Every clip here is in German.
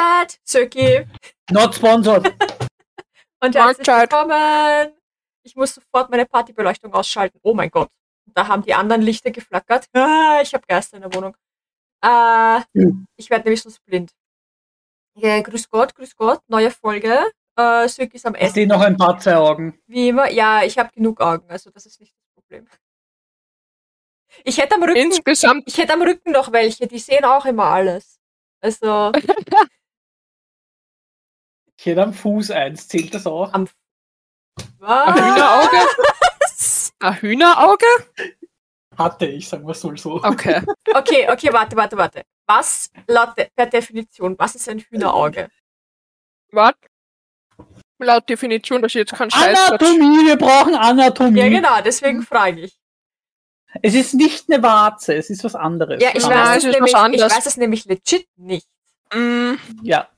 Mahlzeit, Söki. Not sponsored. Und herzlich willkommen. Ich muss sofort meine Partybeleuchtung ausschalten. Oh mein Gott. Da haben die anderen Lichter geflackert. Ah, ich habe Geister in der Wohnung. Äh, Hm. ich werde nämlich sonst blind. Ja, grüß Gott, grüß Gott. Neue Folge. Äh, Söki ist am Ich Essen. sehe noch ein paar zwei Augen. Wie immer. Ja, ich habe genug Augen. Also das ist nicht das Problem. Ich hätte am Rücken, Insgesamt ich hätte am Rücken noch welche. Die sehen auch immer alles. Also Ich hätte am Fuß eins. Zählt das auch? am ein Was? Hühnerauge. Ein Hühnerauge? Hatte ich, sagen wir es mal so. Okay. Okay, okay, warte, warte, warte. Was, laut de per Definition, was ist ein Hühnerauge? Warte. Laut Definition, da steht jetzt kein Scheiß. Anatomie, wir brauchen Anatomie. Ja, genau, deswegen frage ich. Es ist nicht eine Warze, es ist was anderes. Ja, ich Nein, weiß, es es ist nämlich, was ich weiß es nämlich legit nicht. Mm, Ja.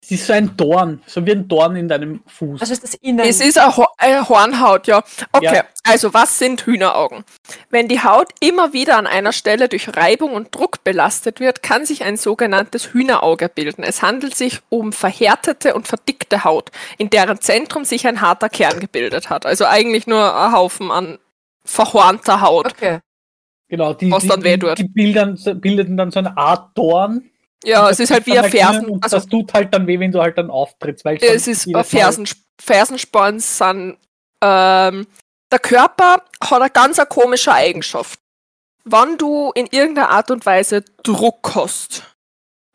Es ist so ein Dorn, so wie ein Dorn in deinem Fuß. Also ist das Innen. Es ist eine, Ho eine Hornhaut, ja. Okay, Ja. also was sind Hühneraugen? Wenn die Haut immer wieder an einer Stelle durch Reibung und Druck belastet wird, kann sich ein sogenanntes Hühnerauge bilden. Es handelt sich um verhärtete und verdickte Haut, in deren Zentrum sich ein harter Kern gebildet hat. Also eigentlich nur ein Haufen an verhornter Haut. Okay. genau, die, was die, dann weh die, die bildern, bildeten dann so eine Art Dorn. Ja, es ist halt wie dann ein innen Fersen. Und Also das tut halt dann weh, wenn du halt dann auftrittst. Weil es ist Fersen, Fersensporn sind. Ähm, der Körper hat eine ganz eine komische Eigenschaft. Wenn du in irgendeiner Art und Weise Druck hast,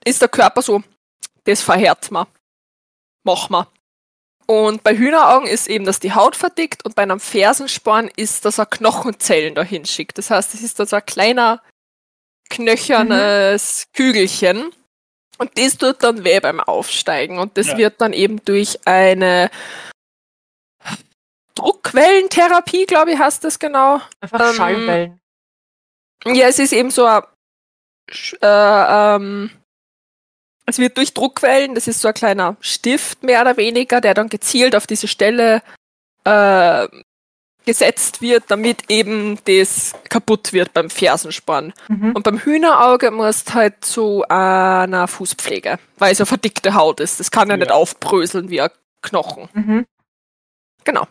ist der Körper so, das verhärt man. Mach mal. Und bei Hühneraugen ist eben, dass die Haut verdickt und bei einem Fersensporn ist, dass er Knochenzellen dahin schickt. Das heißt, es ist da so ein kleiner knöchernes Kügelchen. Und das tut dann weh beim Aufsteigen. Und das Ja. wird dann eben durch eine Druckwellentherapie, glaube ich, heißt das genau. Einfach Ähm, Schallwellen. Ja, es ist eben so ein, äh, ähm, es wird durch Druckwellen, das ist so ein kleiner Stift mehr oder weniger, der dann gezielt auf diese Stelle äh, gesetzt wird, damit eben das kaputt wird beim Fersensporn. Mhm. Und beim Hühnerauge musst halt zu einer Fußpflege, weil es ja verdickte Haut ist. Das kann ja, Ja. nicht aufbröseln wie ein Knochen. Mhm. Genau.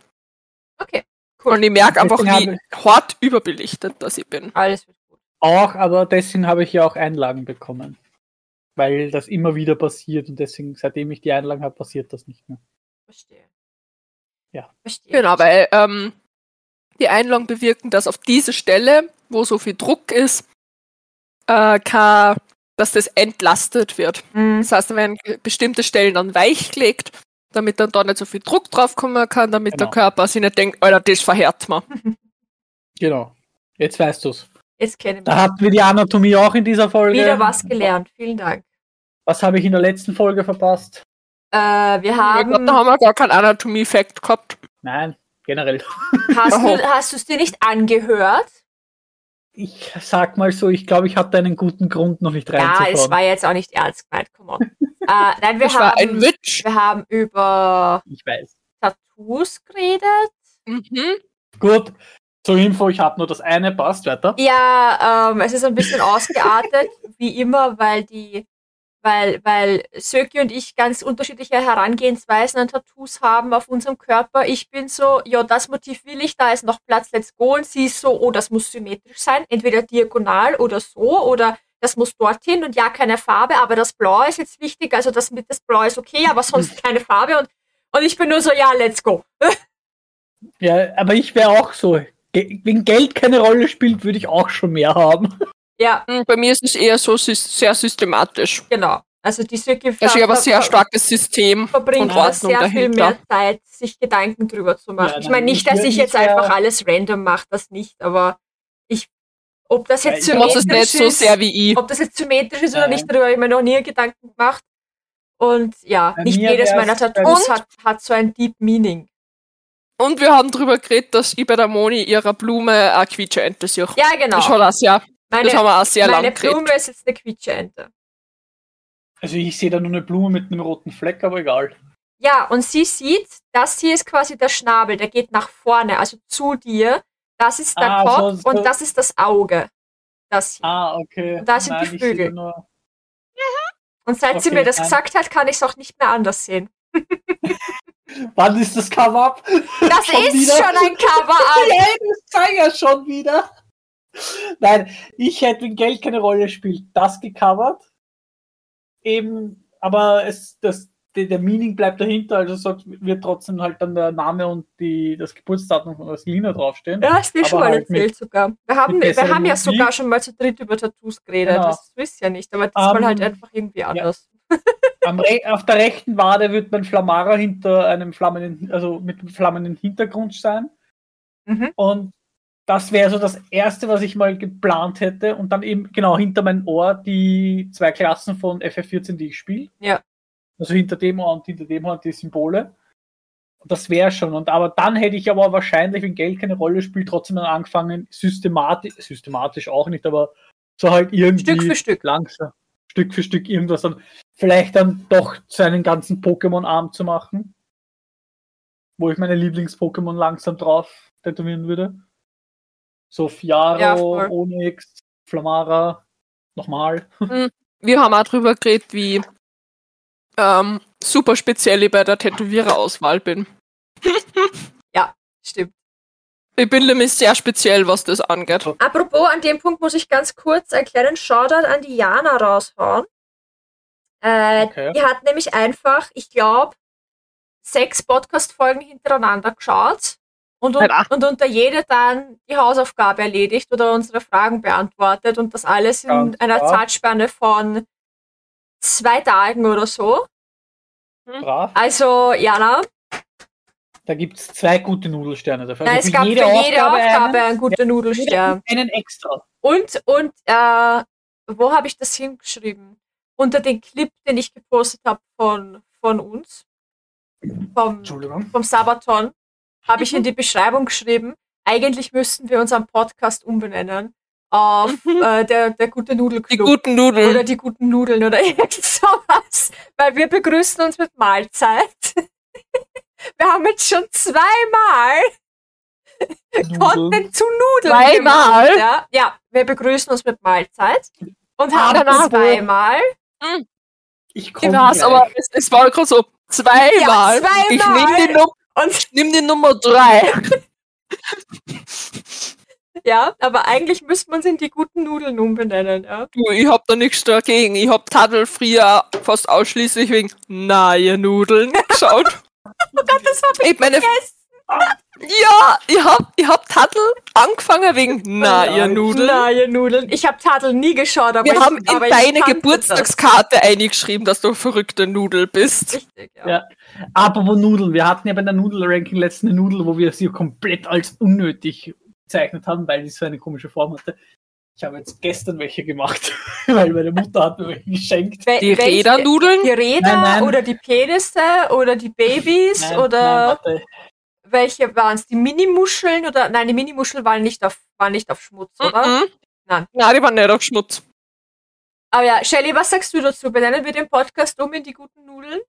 Okay, cool. Und ich merke einfach, wie hart überbelichtet das ich bin. Alles wird gut. Auch, aber deswegen habe ich ja auch Einlagen bekommen. Weil das immer wieder passiert und deswegen, seitdem ich die Einlagen habe, passiert das nicht mehr. Verstehe. Ja. Verstehe. Genau, weil ähm, die Einlagen bewirken, dass auf diese Stelle, wo so viel Druck ist, äh, kann, dass das entlastet wird. Mhm. Das heißt, da werden bestimmte Stellen dann weichgelegt, damit dann da nicht so viel Druck drauf kommen kann, damit der Genau. Körper sich nicht denkt, Alter, das verhärt man. Genau. Jetzt weißt du's. Jetzt kennen Da wir hatten wir die Anatomie auch in dieser Folge. wieder was gelernt. Vielen Dank. Was habe ich in der letzten Folge verpasst? Äh, wir Ich glaub, haben. da haben wir gar keinen Anatomie-Fact gehabt. Nein, generell. Hast du hast es dir nicht angehört? Ich sag mal so, ich glaube, ich hatte einen guten Grund, noch nicht Ja, reinzuschauen. es war jetzt auch nicht ernst gemeint. Come on. äh, nein, wir Das war ein haben, wir haben über ich weiß. Tattoos geredet. Mhm. Gut, zur Info, ich habe nur das eine, passt weiter. Ja, ähm, es ist ein bisschen ausgeartet, wie immer, weil die, weil, weil Söki und ich ganz unterschiedliche Herangehensweisen an Tattoos haben auf unserem Körper. Ich bin so, ja, das Motiv will ich, da ist noch Platz, let's go. Und sie ist so, oh, das muss symmetrisch sein, entweder diagonal oder so, oder das muss dorthin und ja, keine Farbe, aber das Blau ist jetzt wichtig, also das mit das Blau ist okay, aber sonst keine Farbe und, und ich bin nur so, ja, let's go. Ja, aber ich wäre auch so. Wenn Geld keine Rolle spielt, würde ich auch schon mehr haben. Ja, Mhm, Bei mir ist es eher so sehr systematisch. genau. Also die Söki Also ich habe ein sehr starkes System verbringt und Ordnung sehr viel dahinter. mehr Zeit, sich Gedanken drüber zu machen. Ja, ich meine nicht, ich dass ich jetzt einfach alles random mache, das nicht, aber ich, ob das Ja, jetzt nicht symmetrisch so ist, sehr wie ich. ob das jetzt symmetrisch ist oder nicht, darüber habe ich mir noch nie Gedanken gemacht. Und ja, Bei nicht jedes meiner Tattoos hat, hat so ein Deep Meaning. Und wir haben drüber geredet, dass ich bei der Moni ihrer Blume eine Quietscheente sehe. Ja, genau. Schon das, ja. Das haben Meine, wir auch sehr meine lange geredet. Blume ist jetzt eine Quietscheente. Also ich sehe da nur eine Blume mit einem roten Fleck, aber egal. Ja, und sie sieht, das hier ist quasi der Schnabel, der geht nach vorne, also zu dir. Das ist der Ah, Kopf so- so- und das ist das Auge. Das hier. Ah, okay. Und da sind die ich sehe Flügel. Nur, Und seit sie Okay, mir das nein. gesagt hat, kann ich es auch nicht mehr anders sehen. Wann ist das Cover-Up? Das Schon ist wieder? schon ein Cover-Up. Ja, das sei ja schon wieder. Nein, ich hätte, wenn Geld keine Rolle spielt, das gecovert. Eben, aber es, das, der, der Meaning bleibt dahinter, also sagt, wird trotzdem halt dann der Name und die, das Geburtsdatum von Selina draufstehen. Ja, hast du schon mal halt mit- erzählt sogar. Wir haben, mit wir haben ja sogar schon mal zu dritt über Tattoos geredet. Genau. Das wisst ihr ja nicht, aber diesmal Ähm, halt einfach irgendwie anders. Re auf der rechten Wade wird mein Flamara hinter einem flammenden, also mit einem flammenden Hintergrund sein. Mhm. Und das wäre so das erste, was ich mal geplant hätte. Und dann eben genau hinter mein Ohr die zwei Klassen von FF14, die ich spiele. Ja. Also hinter dem Ohr und hinter dem Ohr die Symbole. Und das wäre schon. Und aber dann hätte ich aber wahrscheinlich, wenn Geld keine Rolle spielt, trotzdem dann angefangen, systematisch, systematisch auch nicht, aber so halt irgendwie Stück für Stück. langsam, Stück für Stück irgendwas dann vielleicht dann doch seinen ganzen Pokémon-Arm zu machen. Wo ich meine Lieblings-Pokémon langsam drauf tätowieren würde. So Fiaro, Ja. Onyx, Flamara, nochmal. Wir haben auch drüber geredet, wie ähm, super speziell ich bei der Tätowiererauswahl bin. Stimmt. Ich bin nämlich sehr speziell, was das angeht. Apropos, an dem Punkt muss ich ganz kurz einen kleinen Shoutout an die Jana raushauen. Äh, Okay. Die hat nämlich einfach, ich glaube, sechs Podcast-Folgen hintereinander geschaut und, un und unter jede dann die Hausaufgabe erledigt oder unsere Fragen beantwortet und das alles in Ganz einer brav. Zeitspanne von zwei Tagen oder so. Brav. Also, Jana, Da gibt es zwei gute Nudelsterne dafür. nein, Also es gab für jede Aufgabe, einen, einen guten Nudelstern. einen extra. Und, und, äh, wo habe ich das hingeschrieben? Unter den Clip, den ich gepostet habe von, von uns, vom, Entschuldigung. vom Sabaton, habe ich in die Beschreibung geschrieben, eigentlich müssten wir unseren Podcast umbenennen auf äh, der, der gute Die Nudelclub guten Nudeln. oder die guten Nudeln oder irgend sowas. Weil wir begrüßen uns mit Mahlzeit. Wir haben jetzt schon zweimal Nudeln. Content zu Nudeln Zweimal? gemacht. Ja, ja, wir begrüßen uns mit Mahlzeit und haben danach zweimal. Ich Ich komme weiß, aber es, es war gerade so zweimal. Ja, zweimal. Ich nehme die, Num Und nehm die Nummer drei. ja, aber eigentlich müsste man es in die guten Nudeln umbenennen. Ja. Du, ich hab da nichts dagegen. Ich hab Tadel früher fast ausschließlich wegen neue Nudeln geschaut. Oh Gott, das habe ich Ich meine, vergessen. Ja, ich hab, ich hab Tadel angefangen wegen neue Nudeln. Neue Nudeln. Ich habe Tadel nie geschaut, aber Wir ich, haben in aber deine Geburtstagskarte eingeschrieben, dass du verrückte Nudel Das. bist. Richtig, ja. Ja. Apropos Nudeln, wir hatten ja bei der Nudel-Ranking letzte eine Nudel, wo wir sie komplett als unnötig bezeichnet haben, weil sie so eine komische Form hatte. Ich habe jetzt gestern welche gemacht, weil meine Mutter hat mir welche geschenkt. Die Rädernudeln? Die Räder Nein, nein. oder die Penisse oder die Babys Nein, oder nein, warte. Welche waren es? Die Minimuscheln oder nein, die Minimuscheln waren nicht auf, waren nicht auf Schmutz, oder? Mhm. Nein. Nein, die waren nicht auf Schmutz. Aber ja, Shelly, was sagst du dazu? Benennen wir den Podcast um in die guten Nudeln?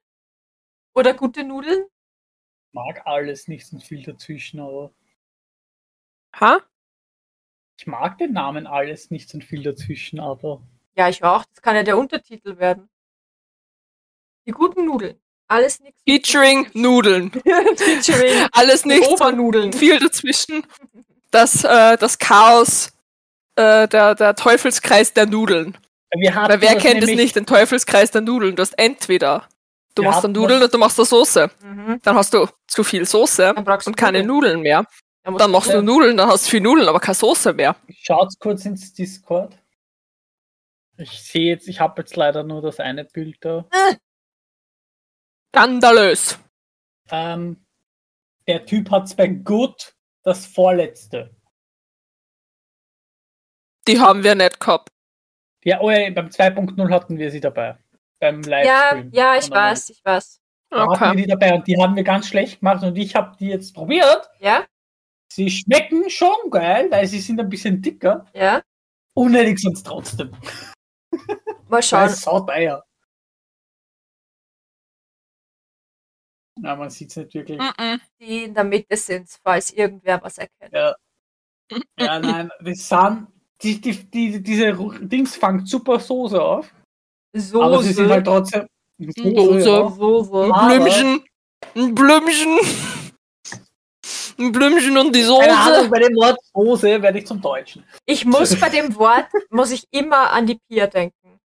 Oder gute Nudeln? mag alles nicht und viel dazwischen, aber Ha? ich mag den Namen alles nicht und viel dazwischen, aber Ja, ich auch. Das kann ja der Untertitel werden. Die guten Nudeln. Alles nichts. Featuring Nudeln. Featuring Alles die nicht und Obernudeln. viel dazwischen. Das, äh, das Chaos, äh, der, der Teufelskreis der Nudeln. wir Weil wer kennt es nicht, den Teufelskreis der Nudeln? Du hast entweder, du machst dann Nudeln das- und du machst da Soße. Mhm. Dann hast du zu viel Soße und keine Nudeln mehr. Dann, Dann machst du Nudeln, dann hast du viel Nudeln, aber keine Soße mehr. Schaut kurz ins Discord. Ich sehe jetzt, ich habe jetzt leider nur das eine Bild da. Skandalös. Ähm, der Typ hat's bei Good das vorletzte. Die haben wir nicht gehabt. Ja, oh, ja, beim 2.0 hatten wir sie dabei. Beim Ja, Livestream. ja, ich Von der weiß, ich weiß. Da hatten wir Okay. die dabei und die haben wir ganz schlecht gemacht und ich habe die jetzt probiert. Ja, Sie schmecken schon geil, weil sie sind ein bisschen dicker. ja. Unnötig sind es trotzdem. Mal schauen. sauteier. Na, man sieht es nicht wirklich. Mhm. Die in der Mitte sind, falls irgendwer was erkennt. Ja. Ja, nein, das sind, die, die, die, diese Dings fangt super Soße auf. Soße. Aber sie sind halt trotzdem. Soße. ja. Soße. Ein Aber- Blümchen. Ein Blümchen. Ein Blümchen und die Keine Ahnung, Soße. bei dem Wort Soße werde ich zum Deutschen. Ich muss bei dem Wort, muss ich immer an die Pia denken.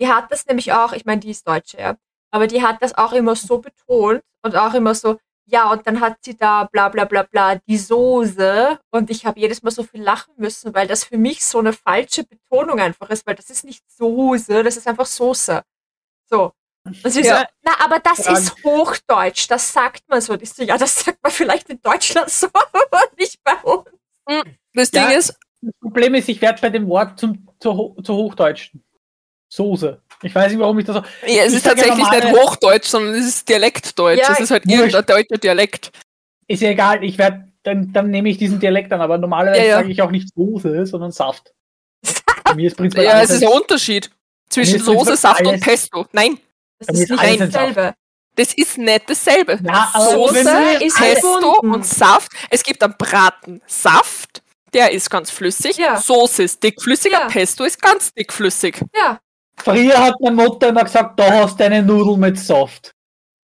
Die hat das nämlich auch, ich meine, die ist Deutsche, ja. Aber die hat das auch immer so betont und auch immer so, ja, und dann hat sie da bla bla bla bla die Soße und ich habe jedes Mal so viel lachen müssen, weil das für mich so eine falsche Betonung einfach ist, weil das ist nicht Soße, das ist einfach Soße. So. Und sie Ja. so, na, aber das Frage. ist Hochdeutsch, das sagt man so. Und ich so, ja, das sagt man vielleicht in Deutschland so, aber nicht bei uns. Das Ja. Ding ist, Das Problem ist, ich werde bei dem Wort zum, zu, zu Hochdeutschen. Soße. Ich weiß nicht, warum ich das so. ja, es ist sag ja tatsächlich nicht Hochdeutsch, sondern es ist Dialektdeutsch. Ja, es ist halt irgendein deutscher Dialekt. Ist ja egal, ich werde, dann, dann nehme ich diesen Dialekt an, aber normalerweise Ja, ja. sage ich auch nicht Soße, sondern Saft. Bei mir ist prinzipiell Ja, es ist ein Unterschied zwischen Soße, alles- Saft und Pesto. Nein, Das ist ist nicht dasselbe. das ist nicht dasselbe. Ja, Soße, Pesto verbunden. und Saft. Es gibt einen Bratensaft, der ist ganz flüssig. Ja. Soße ist dickflüssiger, Ja. Pesto ist ganz dickflüssig. Ja. Früher hat meine Mutter immer gesagt, da hast du eine Nudel mit Saft.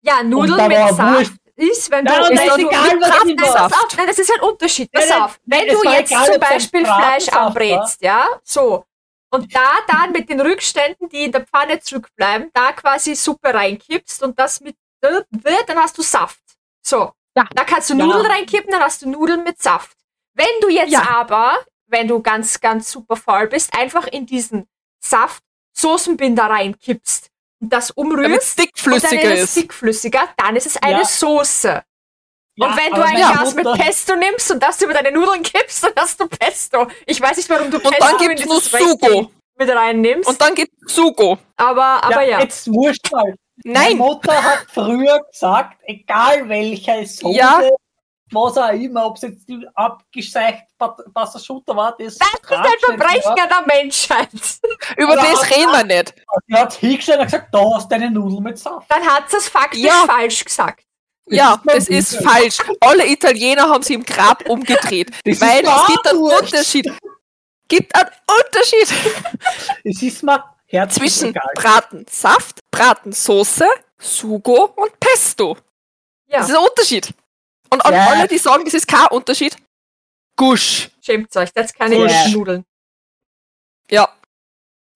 Ja, Nudeln mit Saft wurscht. ist, wenn du. Nein, und wenn da ist du egal, was Kraft- ich nein, auf, nein, das ist ein Unterschied. Pass Nein, nein, auf. Wenn du jetzt egal, zum Beispiel Fleisch anbrätst, ja, so. Und da dann mit den Rückständen, die in der Pfanne zurückbleiben, da quasi Suppe reinkippst und das mit, dann hast du Saft. So. Ja. Da kannst du Ja. Nudeln reinkippen, dann hast du Nudeln mit Saft. Wenn du jetzt Ja. aber, wenn du ganz, ganz super faul bist, einfach in diesen Saft Soßenbinder reinkippst und das Damit umrührst, es und dann dickflüssiger ist es ist. dickflüssiger, dann ist es eine Ja. Soße. Ja, und wenn du ein meine Glas mit Pesto nimmst und das über deine Nudeln kippst, dann hast du Pesto. Ich weiß nicht, warum du Und Pesto dann in gibt's nur Sugo. mit reinnimmst. Und dann gibt Sugo. aber aber ja. Jetzt wurscht mal. Meine Nein, Mutter hat früher gesagt, egal welche Soße, Ja. Was auch immer, ob es jetzt die abgeseicht Pastaschutter war, das das ist ein Verbrechen an der Menschheit. über Ja. das reden wir nicht. Die hat hingestellt und gesagt, da hast du eine Nudel mit Saft. Dann hat sie es faktisch Ja. falsch gesagt. Ja, ist mal das ist falsch. Alle Italiener haben sie im Grab umgedreht. Das weil es gibt einen. Unterschied. Gibt einen Unterschied Es ist herzlich zwischen egal. Bratensaft, Bratensoße, Sugo und Pesto. Ja. Das ist ein Unterschied. Und an Ja. alle, die sagen, das ist kein Unterschied, Gusch. Schämt euch, das keine guten Nudeln. Ja,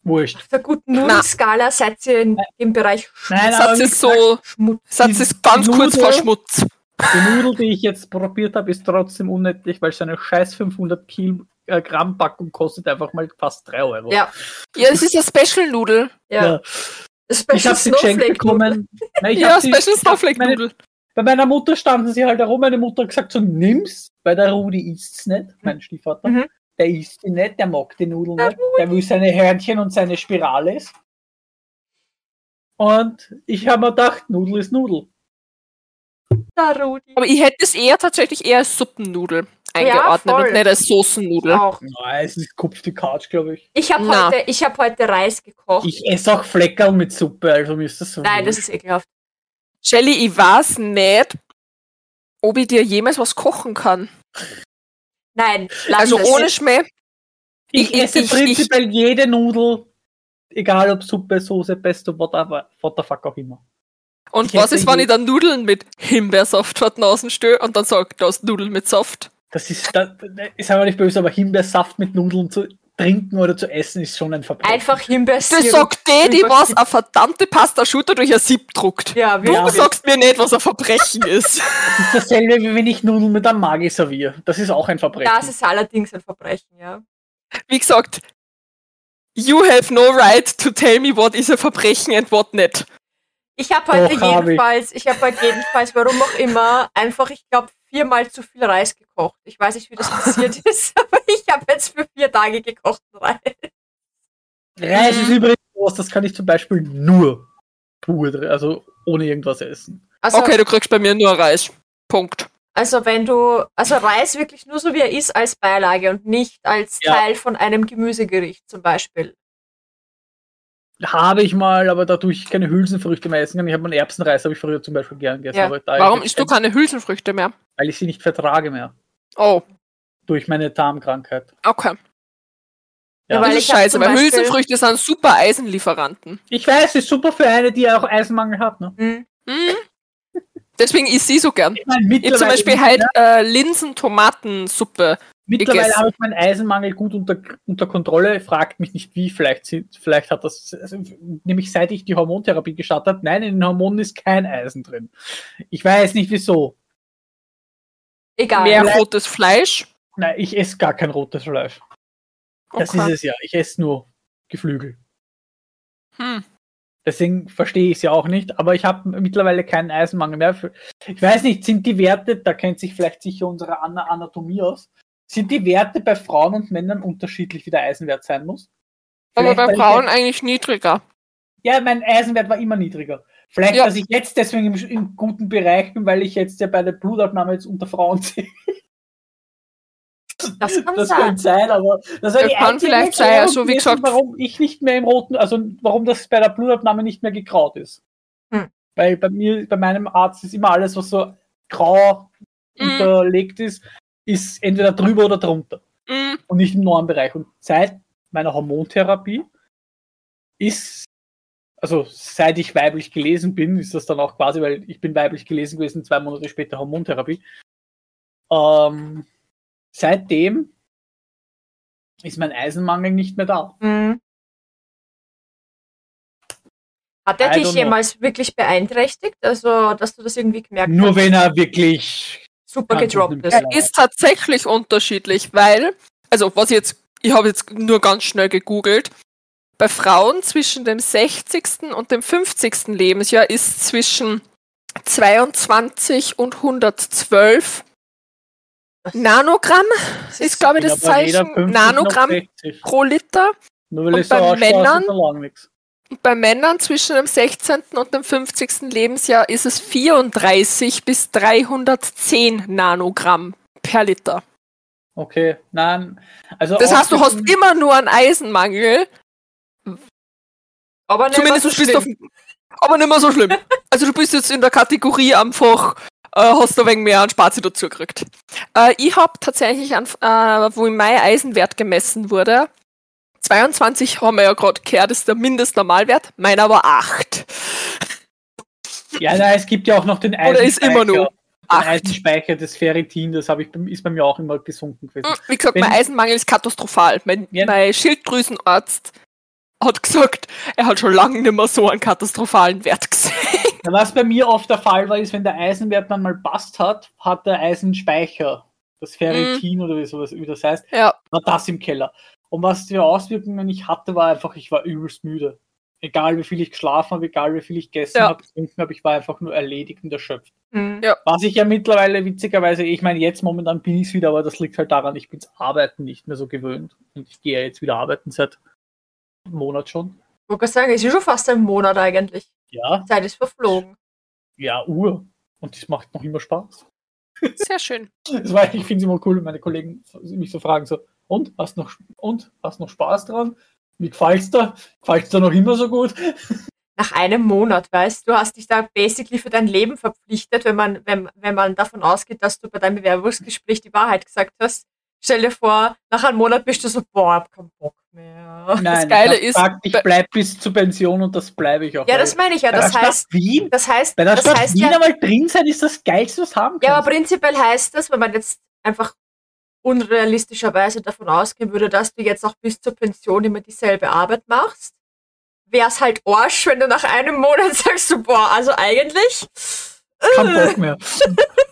Wurscht. Auf der guten Nudelskala seid ihr in dem Bereich Nein, Satz aber ist so, Schmutz. Satz ist ganz kurz Nudel- vor Schmutz. Die Nudel, die ich jetzt probiert habe, ist trotzdem unnötig, weil so eine scheiß 500 Kil äh, Gramm Packung kostet einfach mal fast 3 Euro. Ja, Ja, es ist eine Special-Nudel. ja. Ja. Special Ich habe sie geschenkt Snowflake bekommen. Nein, ich Ja, hab sie- Special meine- Snowflake-Nudel. Bei meiner Mutter standen sie halt herum. Meine Mutter hat gesagt, so nimm's, weil der Rudi isst's nicht, mein Stiefvater. Mhm. Der isst die nicht, der mag die Nudeln Der nicht. Der will seine Hörnchen und seine Spirales. Und ich habe mir gedacht, Nudel ist Nudel. Der Rudi. Aber ich hätte es eher tatsächlich eher als Suppennudel eingeordnet voll. und nicht als Soßennudel. Auch. Nein, es ist Kupf die Couch, glaube ich. Ich habe heute, ich hab heute Reis gekocht. Ich esse auch Fleckerl mit Suppe, also mir ist das so. Nein, das wurscht. ist ekelhaft. Shelly, ich weiß nicht, ob ich dir jemals was kochen kann. Nein, lass Also ohne Schmäh. Ich ich- esse ich- prinzipiell jede Nudel, egal ob Suppe, Soße, Pesto, whatever, what the fuck auch immer. Und Ich was ist, wenn ich dann Nudeln mit Himbeersaft vor die Nase störe und dann sag, du hast Nudeln mit Saft? Das ist, das ist aber nicht böse, aber Himbeersaft mit Nudeln zu trinken oder zu essen ist schon ein Verbrechen. Einfach Das Himbeersirup. sagt die, die was eine verdammte Pasta Schutter durch ein Sieb druckt. Ja, Du Ja. sagst mir nicht, was ein Verbrechen ist. Das ist dasselbe, wie wenn ich Nudeln mit einem Maggi serviere. Das ist auch ein Verbrechen. das ist allerdings ein Verbrechen, ja. Wie gesagt, you have no right to tell me what is a Verbrechen and what not. Ich habe heute Doch, hab ich. jedenfalls, ich, habe heute jedenfalls, warum auch immer, einfach, ich glaube, viermal zu viel Reis gekocht. Ich weiß nicht, wie das passiert ist, aber ich habe jetzt für vier Tage gekochten Reis. Reis ist übrigens was, das kann ich zum Beispiel nur pur, also ohne irgendwas essen. Also, Okay, du kriegst bei mir nur Reis. Punkt. also wenn du, also Reis wirklich nur so wie er ist als Beilage und nicht als Ja. Teil von einem Gemüsegericht zum Beispiel. Habe ich mal, aber da tue ich keine Hülsenfrüchte mehr essen kann. Ich habe meinen Erbsenreis, habe ich früher zum Beispiel gern gegessen. Ja. Warum isst du keine Hülsenfrüchte mehr? Weil ich sie nicht vertrage mehr. Oh, Durch meine Darmkrankheit. okay. Ja, weil das ich ist scheiße, weil Beispiel- Hülsenfrüchte sind super Eisenlieferanten. Ich weiß, ist super für eine, die auch Eisenmangel hat. Ne? Hm. Mhm. Deswegen isst sie so gern. Ich meine, Ich zum Beispiel halt äh, Linsen-Tomatensuppe. Mittlerweile gegessen. habe ich meinen Eisenmangel gut unter, unter Kontrolle. Fragt mich nicht wie, vielleicht, sind- vielleicht hat das, also, nämlich seit ich die Hormontherapie gestartet habe, nein, in den Hormonen ist kein Eisen drin. Ich weiß nicht wieso. Egal. Mehr vielleicht- rotes Fleisch. Nein, ich esse gar kein rotes Fleisch. Das Okay. ist es ja. Ich esse nur Geflügel. Hm. Deswegen verstehe ich es ja auch nicht, aber ich habe mittlerweile keinen Eisenmangel mehr. Ich weiß nicht, sind die Werte, da kennt sich vielleicht sicher unsere Ana Anatomie aus, sind die Werte bei Frauen und Männern unterschiedlich, wie der Eisenwert sein muss? Aber Vielleicht, bei weil ich Frauen jetzt- eigentlich niedriger. Ja, mein Eisenwert war immer niedriger. Vielleicht, Ja. dass ich jetzt deswegen im, im guten Bereich bin, weil ich jetzt ja bei der Blutabnahme jetzt unter Frauen sehe. Das kann Das sein. könnte sein, aber das Ja, die kann vielleicht sein, Erklärung also wie gewesen, gesagt- warum ich nicht mehr im roten, also warum das bei der Blutabnahme nicht mehr gegraut ist. Hm. Weil bei mir, bei meinem Arzt ist immer alles, was so grau Mhm. unterlegt ist, ist entweder drüber oder drunter Mhm. und nicht im Normbereich. Und seit meiner Hormontherapie ist, also seit ich weiblich gelesen bin, ist das dann auch quasi, weil ich bin weiblich gelesen gewesen, zwei Monate später Hormontherapie. Ähm, seitdem ist mein Eisenmangel nicht mehr da. Hm. Hat er dich know. jemals wirklich beeinträchtigt? Also, dass du das irgendwie gemerkt Nur hast? wenn er wirklich super gedroppt ist. Keller Ist tatsächlich unterschiedlich, weil, also was jetzt, ich habe jetzt nur ganz schnell gegoogelt. Bei Frauen zwischen dem 60. und dem 50. Lebensjahr ist zwischen 22 und 112 Das- Nanogramm das ist, glaube ich, das Zeichen 50 noch Nanogramm 60. pro Liter. Nur weil Und ich so bei Männern- bei Männern zwischen dem 16. und dem 50. Lebensjahr ist es 34 bis 310 Nanogramm per Liter. Okay, nein. Also Das heißt, du hast immer nur einen Eisenmangel. Aber nicht Zumindest so du bist auf, schlimm. aber nicht mehr so schlimm. Also du bist jetzt in der Kategorie einfach, äh, hast du ein wenig mehr an Spazi dazu gekriegt. Äh, ich habe tatsächlich, an, äh, wo mein Eisenwert gemessen wurde, 22 haben wir ja gerade gehört, ist der Mindestnormalwert, meiner war 8. Ja, nein, es gibt ja auch noch den Oder ist immer nur Den 8. Eisenspeicher, das Ferritin, das habe ich, ist bei mir auch immer gesunken gewesen. Wie gesagt, Wenn- mein Eisenmangel ist katastrophal. Mein, Ja. mein Schilddrüsenarzt hat gesagt, er hat schon lange nicht mehr so einen katastrophalen Wert gesehen. Ja, Was bei mir oft der Fall war, ist, wenn der Eisenwert dann mal passt hat, hat der Eisenspeicher, das Ferritin oder wie, sowas, wie das heißt, Ja, war das im Keller. Und was für Auswirkungen ich hatte, war einfach, ich war übelst müde. Egal wie viel ich geschlafen habe, egal wie viel ich gegessen Ja. habe, getrunken habe, ich war einfach nur erledigt und erschöpft. Hm. Ja. Was ich ja mittlerweile witzigerweise, ich meine, jetzt momentan bin ich es wieder, aber das liegt halt daran, ich bin's Arbeiten nicht mehr so gewöhnt. Und ich gehe ja jetzt wieder arbeiten seit einem Monat schon. Ich wollte gerade sagen, es ist schon fast ein Monat eigentlich. Ja, Zeit ist verflogen. ja, Uhr. Und das macht noch immer Spaß. sehr schön. Das war, ich finde es immer cool, wenn meine Kollegen mich so fragen, so, und, hast noch, und, hast noch Spaß dran? Wie gefällt's dir? Gefällt's dir noch immer so gut? Nach einem Monat, weißt du, hast dich da basically für dein Leben verpflichtet, wenn man, wenn, wenn man davon ausgeht, dass du bei deinem Bewerbungsgespräch die Wahrheit gesagt hast. Stell dir vor, nach einem Monat bist du so, boah, hab keinen Bock mehr. Nein, Geile ich ist, gesagt, ich bleib bis zur Pension und das bleibe ich auch. Ja, das meine ich ja. Das heißt, Wien, das heißt, bei der das Stadt heißt Wien ja, einmal drin sein, ist das Geilste, was du haben ja, kannst. aber prinzipiell heißt das, wenn man jetzt einfach unrealistischerweise davon ausgehen würde, dass du jetzt auch bis zur Pension immer dieselbe Arbeit machst, wäre es halt Arsch, wenn du nach einem Monat sagst, so, boah, also eigentlich. Kein Bock mehr.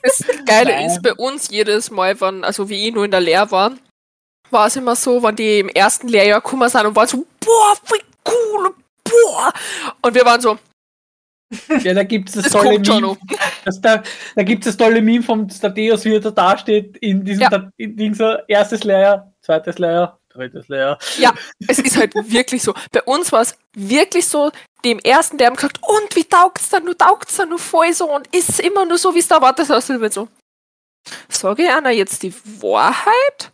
Das Geile Nein. ist bei uns jedes Mal, wenn, also wie ich nur in der Lehre war, war es immer so, wenn die im ersten Lehrjahr gekommen sind und waren so, boah, wie cool, boah. Und wir waren so, Ja, da gibt es das, das tolle Meme. Das da da gibt es das tolle Meme vom Stadeus, wie er da dasteht, in diesem Ja. da, in Ding so, erstes Lehrjahr, zweites Lehrjahr, drittes Lehrjahr. Ja, es ist halt wirklich so. Bei uns war es wirklich so, dem ersten, der haben gesagt, und wie taugt's dann, du taugt's dann nur voll so und ist immer nur so, wie es da erwartet hast. Und ich bin so, sage ich einer jetzt die Wahrheit?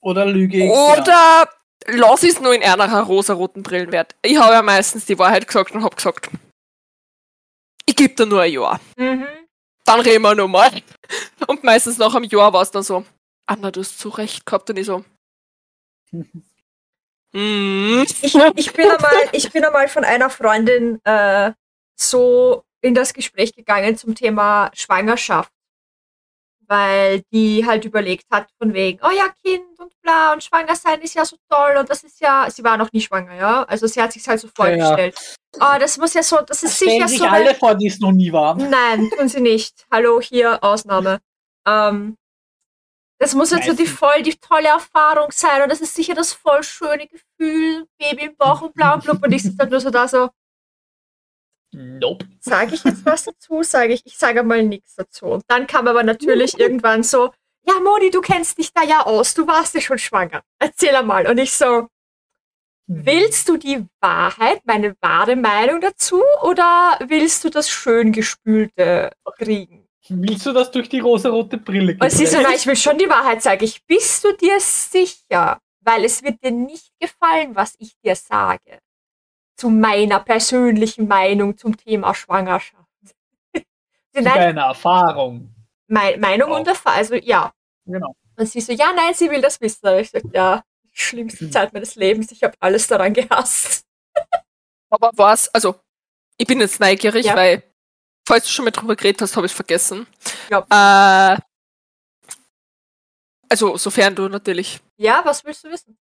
Oder lüge ich? Ja. Lass es nur in einer rosaroten Brillenwert? Ich habe ja meistens die Wahrheit gesagt und habe gesagt, ich gebe dir nur ein Jahr. Mhm. Dann reden wir nochmal. Und meistens nach einem Jahr war es dann so, Anna, du hast zu Recht gehabt. Und ich so, Mhm. Ich, ich, bin einmal, ich bin einmal von einer Freundin äh, so in das Gespräch gegangen zum Thema Schwangerschaft. Weil die halt überlegt hat, von wegen, oh ja, Kind und bla, und schwanger sein ist ja so toll und das ist ja, sie war noch nie schwanger, ja. Also sie hat sich halt so vorgestellt. Ja, Oh, das muss ja so, das ist Stellen sicher sich so. alle vor, die es noch nie waren. Nein, tun sie nicht. Hallo, hier Ausnahme. Ähm, das muss jetzt so die voll die tolle Erfahrung sein und das ist sicher das voll schöne Gefühl, Baby im Bauch und bla und blub und ich sitze halt nur so da so, Nope. sage ich jetzt was dazu, sage ich, ich sage mal nichts dazu. Und dann kam aber natürlich irgendwann so, ja Moni, du kennst dich da ja aus, du warst ja schon schwanger. Erzähl einmal. Und ich so, willst du die Wahrheit, meine wahre Meinung dazu oder willst du das schön gespülte kriegen? Willst du das durch die rosarote Brille Und sie so, na, ich will schon die Wahrheit sagen. Ich, bist du dir sicher? Weil es wird dir nicht gefallen, was ich dir sage. Zu meiner persönlichen Meinung zum Thema Schwangerschaft. Zu deiner Erfahrung. Mei- Meinung Auch. und Erfahrung, also ja. Genau. Und sie so, ja, nein, sie will das wissen. Und ich so, ja, schlimmste Hm. Zeit meines Lebens. Ich habe alles daran gehasst. Aber was, also, ich bin jetzt neugierig, Ja. weil, falls du schon mal drüber geredet hast, habe ich vergessen. Ja. Äh, also, sofern du natürlich. Ja, was willst du wissen?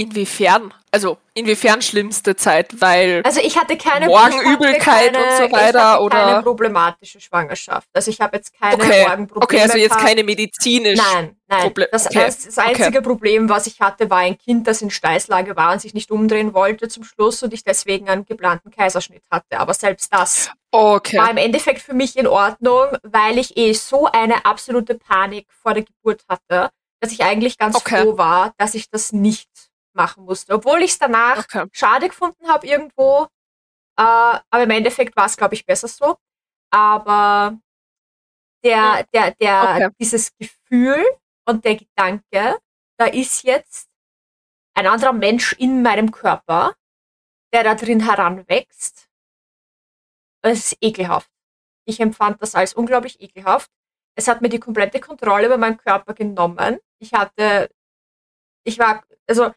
Inwiefern? Also, inwiefern schlimmste Zeit, weil. Also ich hatte keine Morgenübelkeit und so weiter, ich hatte oder? keine problematische Schwangerschaft. Also ich habe jetzt keine Okay, Morgenprobleme okay, also jetzt keine medizinisch. Nein, nein. Proble- das, okay, das, das einzige Problem, was ich hatte, war ein Kind, das in Steißlage war und sich nicht umdrehen wollte zum Schluss und ich deswegen einen geplanten Kaiserschnitt hatte. Aber selbst das Okay. war im Endeffekt für mich in Ordnung, weil ich eh so eine absolute Panik vor der Geburt hatte, dass ich eigentlich ganz Okay. froh war, dass ich das nicht machen musste. Obwohl ich es danach Okay. schade gefunden habe irgendwo. Äh, aber im Endeffekt war es, glaube ich, besser so. Aber der, der, der, Okay. dieses Gefühl und der Gedanke, da ist jetzt ein anderer Mensch in meinem Körper, der da drin heranwächst. Es ist ekelhaft. Ich empfand das als unglaublich ekelhaft. Es hat mir die komplette Kontrolle über meinen Körper genommen. Ich hatte, ich war, also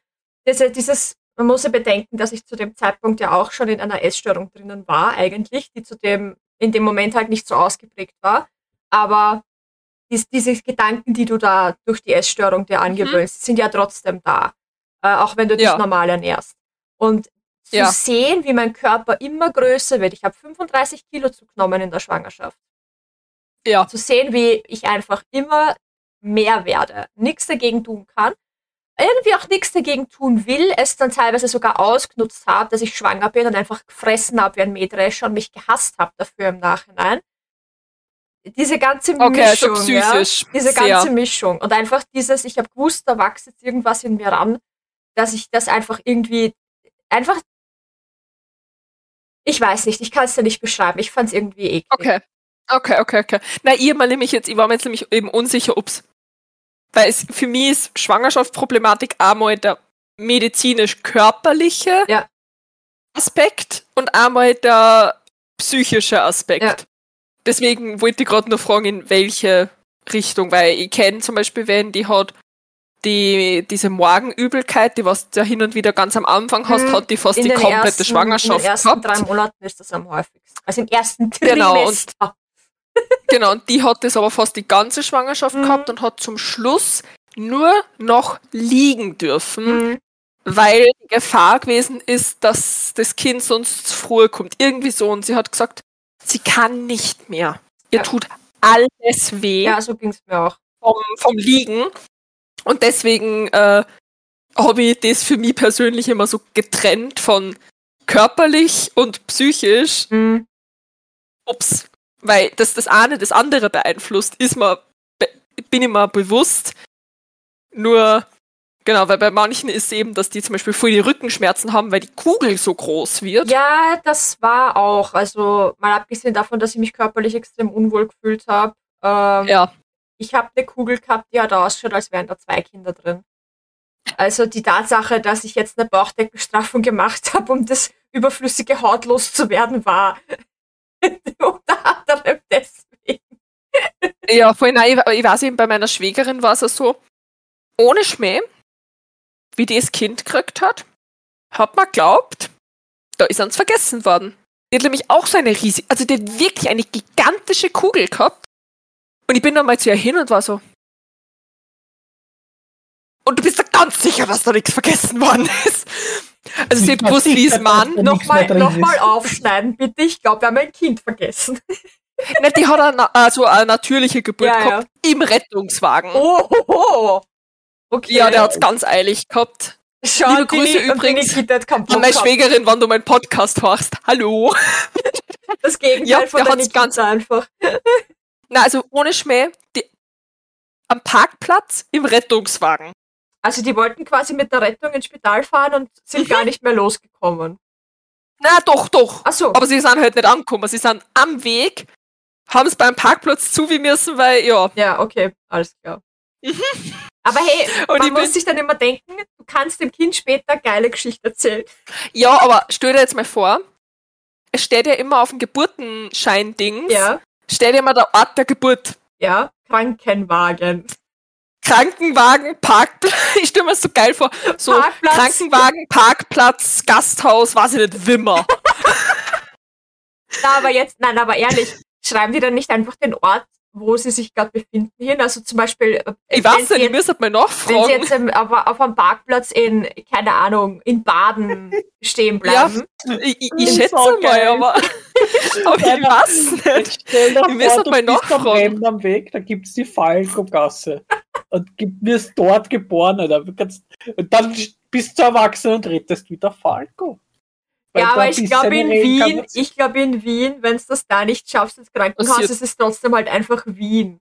diese, dieses, man muss ja bedenken, dass ich zu dem Zeitpunkt ja auch schon in einer Essstörung drinnen war, eigentlich, die zu dem, in dem Moment halt nicht so ausgeprägt war. Aber dies, diese Gedanken, die du da durch die Essstörung dir angewöhnst, sind ja trotzdem da. Äh, auch wenn du dich Ja. normal ernährst. Und zu Ja. sehen, wie mein Körper immer größer wird. Ich habe 35 Kilo zugenommen in der Schwangerschaft. Ja. Zu sehen, wie ich einfach immer mehr werde, nichts dagegen tun kann, irgendwie auch nichts dagegen tun will, es dann teilweise sogar ausgenutzt habe, dass ich schwanger bin und einfach gefressen habe wie ein Mähdrescher und mich gehasst habe dafür im Nachhinein. Diese ganze Okay, also Mischung, ja, psychisch. diese sehr. ganze Mischung und einfach dieses, ich habe gewusst, da wächst jetzt irgendwas in mir ran, dass ich das einfach irgendwie, einfach, ich weiß nicht, ich kann es dir nicht beschreiben, ich fand es irgendwie eklig. Okay. Okay, okay, okay. Na, ich mal nämlich jetzt, ich war mir jetzt nämlich eben unsicher, ob's, weil es für mich ist Schwangerschaftsproblematik einmal der medizinisch-körperliche Ja. Aspekt und einmal der psychische Aspekt. Ja. Deswegen wollte ich gerade nur fragen, in welche Richtung, weil ich kenne zum Beispiel wen, die hat die, diese Morgenübelkeit, die was du ja hin und wieder ganz am Anfang hast, Mhm. hat die fast die komplette ersten, Schwangerschaft In den ersten gehabt. drei Monaten ist das am häufigsten. Also im ersten Genau, und- Trimester. Genau, und die hat das aber fast die ganze Schwangerschaft Mhm. gehabt und hat zum Schluss nur noch liegen dürfen, Mhm. weil die Gefahr gewesen ist, dass das Kind sonst zu früh kommt. Irgendwie so. Und sie hat gesagt, sie kann nicht mehr. Ihr Ja. tut alles weh Ja, so ging es mir auch. vom, vom Liegen. Und deswegen äh, habe ich das für mich persönlich immer so getrennt von körperlich und psychisch Mhm. ob's, weil das das eine das andere beeinflusst, ist mir, bin ich mir bewusst. Nur, genau, weil bei manchen ist eben, dass die zum Beispiel voll die Rückenschmerzen haben, weil die Kugel so groß wird. Ja, das war auch. Also mal abgesehen davon, dass ich mich körperlich extrem unwohl gefühlt habe. Ähm, Ja, Ich habe eine Kugel gehabt, die hat ausgeschaut, als wären da zwei Kinder drin. Also die Tatsache, dass ich jetzt eine Bauchdeckenstraffung gemacht habe, um das überflüssige Haut loszuwerden, war unter anderem deswegen. ja, voll nein, ich, ich weiß eben, bei meiner Schwägerin war es so, ohne Schmäh, wie die das Kind gekriegt hat, hat man glaubt, da ist ans vergessen worden. Die hat nämlich auch so eine riesige, also die hat wirklich eine gigantische Kugel gehabt. Und ich bin dann mal zu ihr hin und war so. Und du bist da ganz sicher, dass da nichts vergessen worden ist. Also sie hat gewusst, wie es Mann. Nochmal noch mal aufschneiden, bitte. Ich glaube, wir haben ein Kind vergessen. Ne, die hat eine, also eine natürliche Geburt ja, gehabt ja. im Rettungswagen. Oh, oh, oh. Okay. Ja, der hat's ganz eilig gehabt. Schau, Liebe Grüße die, übrigens an meine Schwägerin, wenn du meinen Podcast hörst. Hallo. Das Gegenteil ja, von der hat's ganz einfach. Na, also ohne Schmäh, die, am Parkplatz im Rettungswagen. Also die wollten quasi mit der Rettung ins Spital fahren und sind gar nicht mehr losgekommen. Na, doch, doch. Ach so. Aber sie sind halt nicht angekommen. Sie sind am Weg, haben es beim Parkplatz zu wie müssen, weil, ja. Ja, okay, alles klar. Mhm. Aber hey, und man muss sich dann immer denken, du kannst dem Kind später geile Geschichte erzählen. Ja, aber stell dir jetzt mal vor, es steht ja immer auf dem Geburtenschein-Dings, ja. steht ja immer der Ort der Geburt. Ja, Krankenwagen. Krankenwagen, Parkplatz, ich stelle mir das so geil vor, so Parkplatz. Krankenwagen, Parkplatz, Gasthaus, weiß ich nicht, Wimmer. Na, aber jetzt, nein, aber ehrlich, schreiben die dann nicht einfach den Ort wo sie sich gerade befinden hin. Also zum Beispiel. Äh, ich weiß nicht, ich müsste mal nachfragen. Wenn sie jetzt ähm, auf, auf einem Parkplatz in, keine Ahnung, in Baden stehen bleiben. Ja, ich, ich, ich schätze mal, aber, aber ich weiß nicht. Stell dir ich vor, du mal nachfragen. am Weg, da gibt es die Falco-Gasse. und wirst dort geboren. Oder? Und dann bist du erwachsen und rettest wieder Falco. Weil ja, aber ich glaube in Wien, ich glaube in Wien, wenn du das da nicht schaffst ins Krankenhaus, ist es trotzdem halt einfach Wien.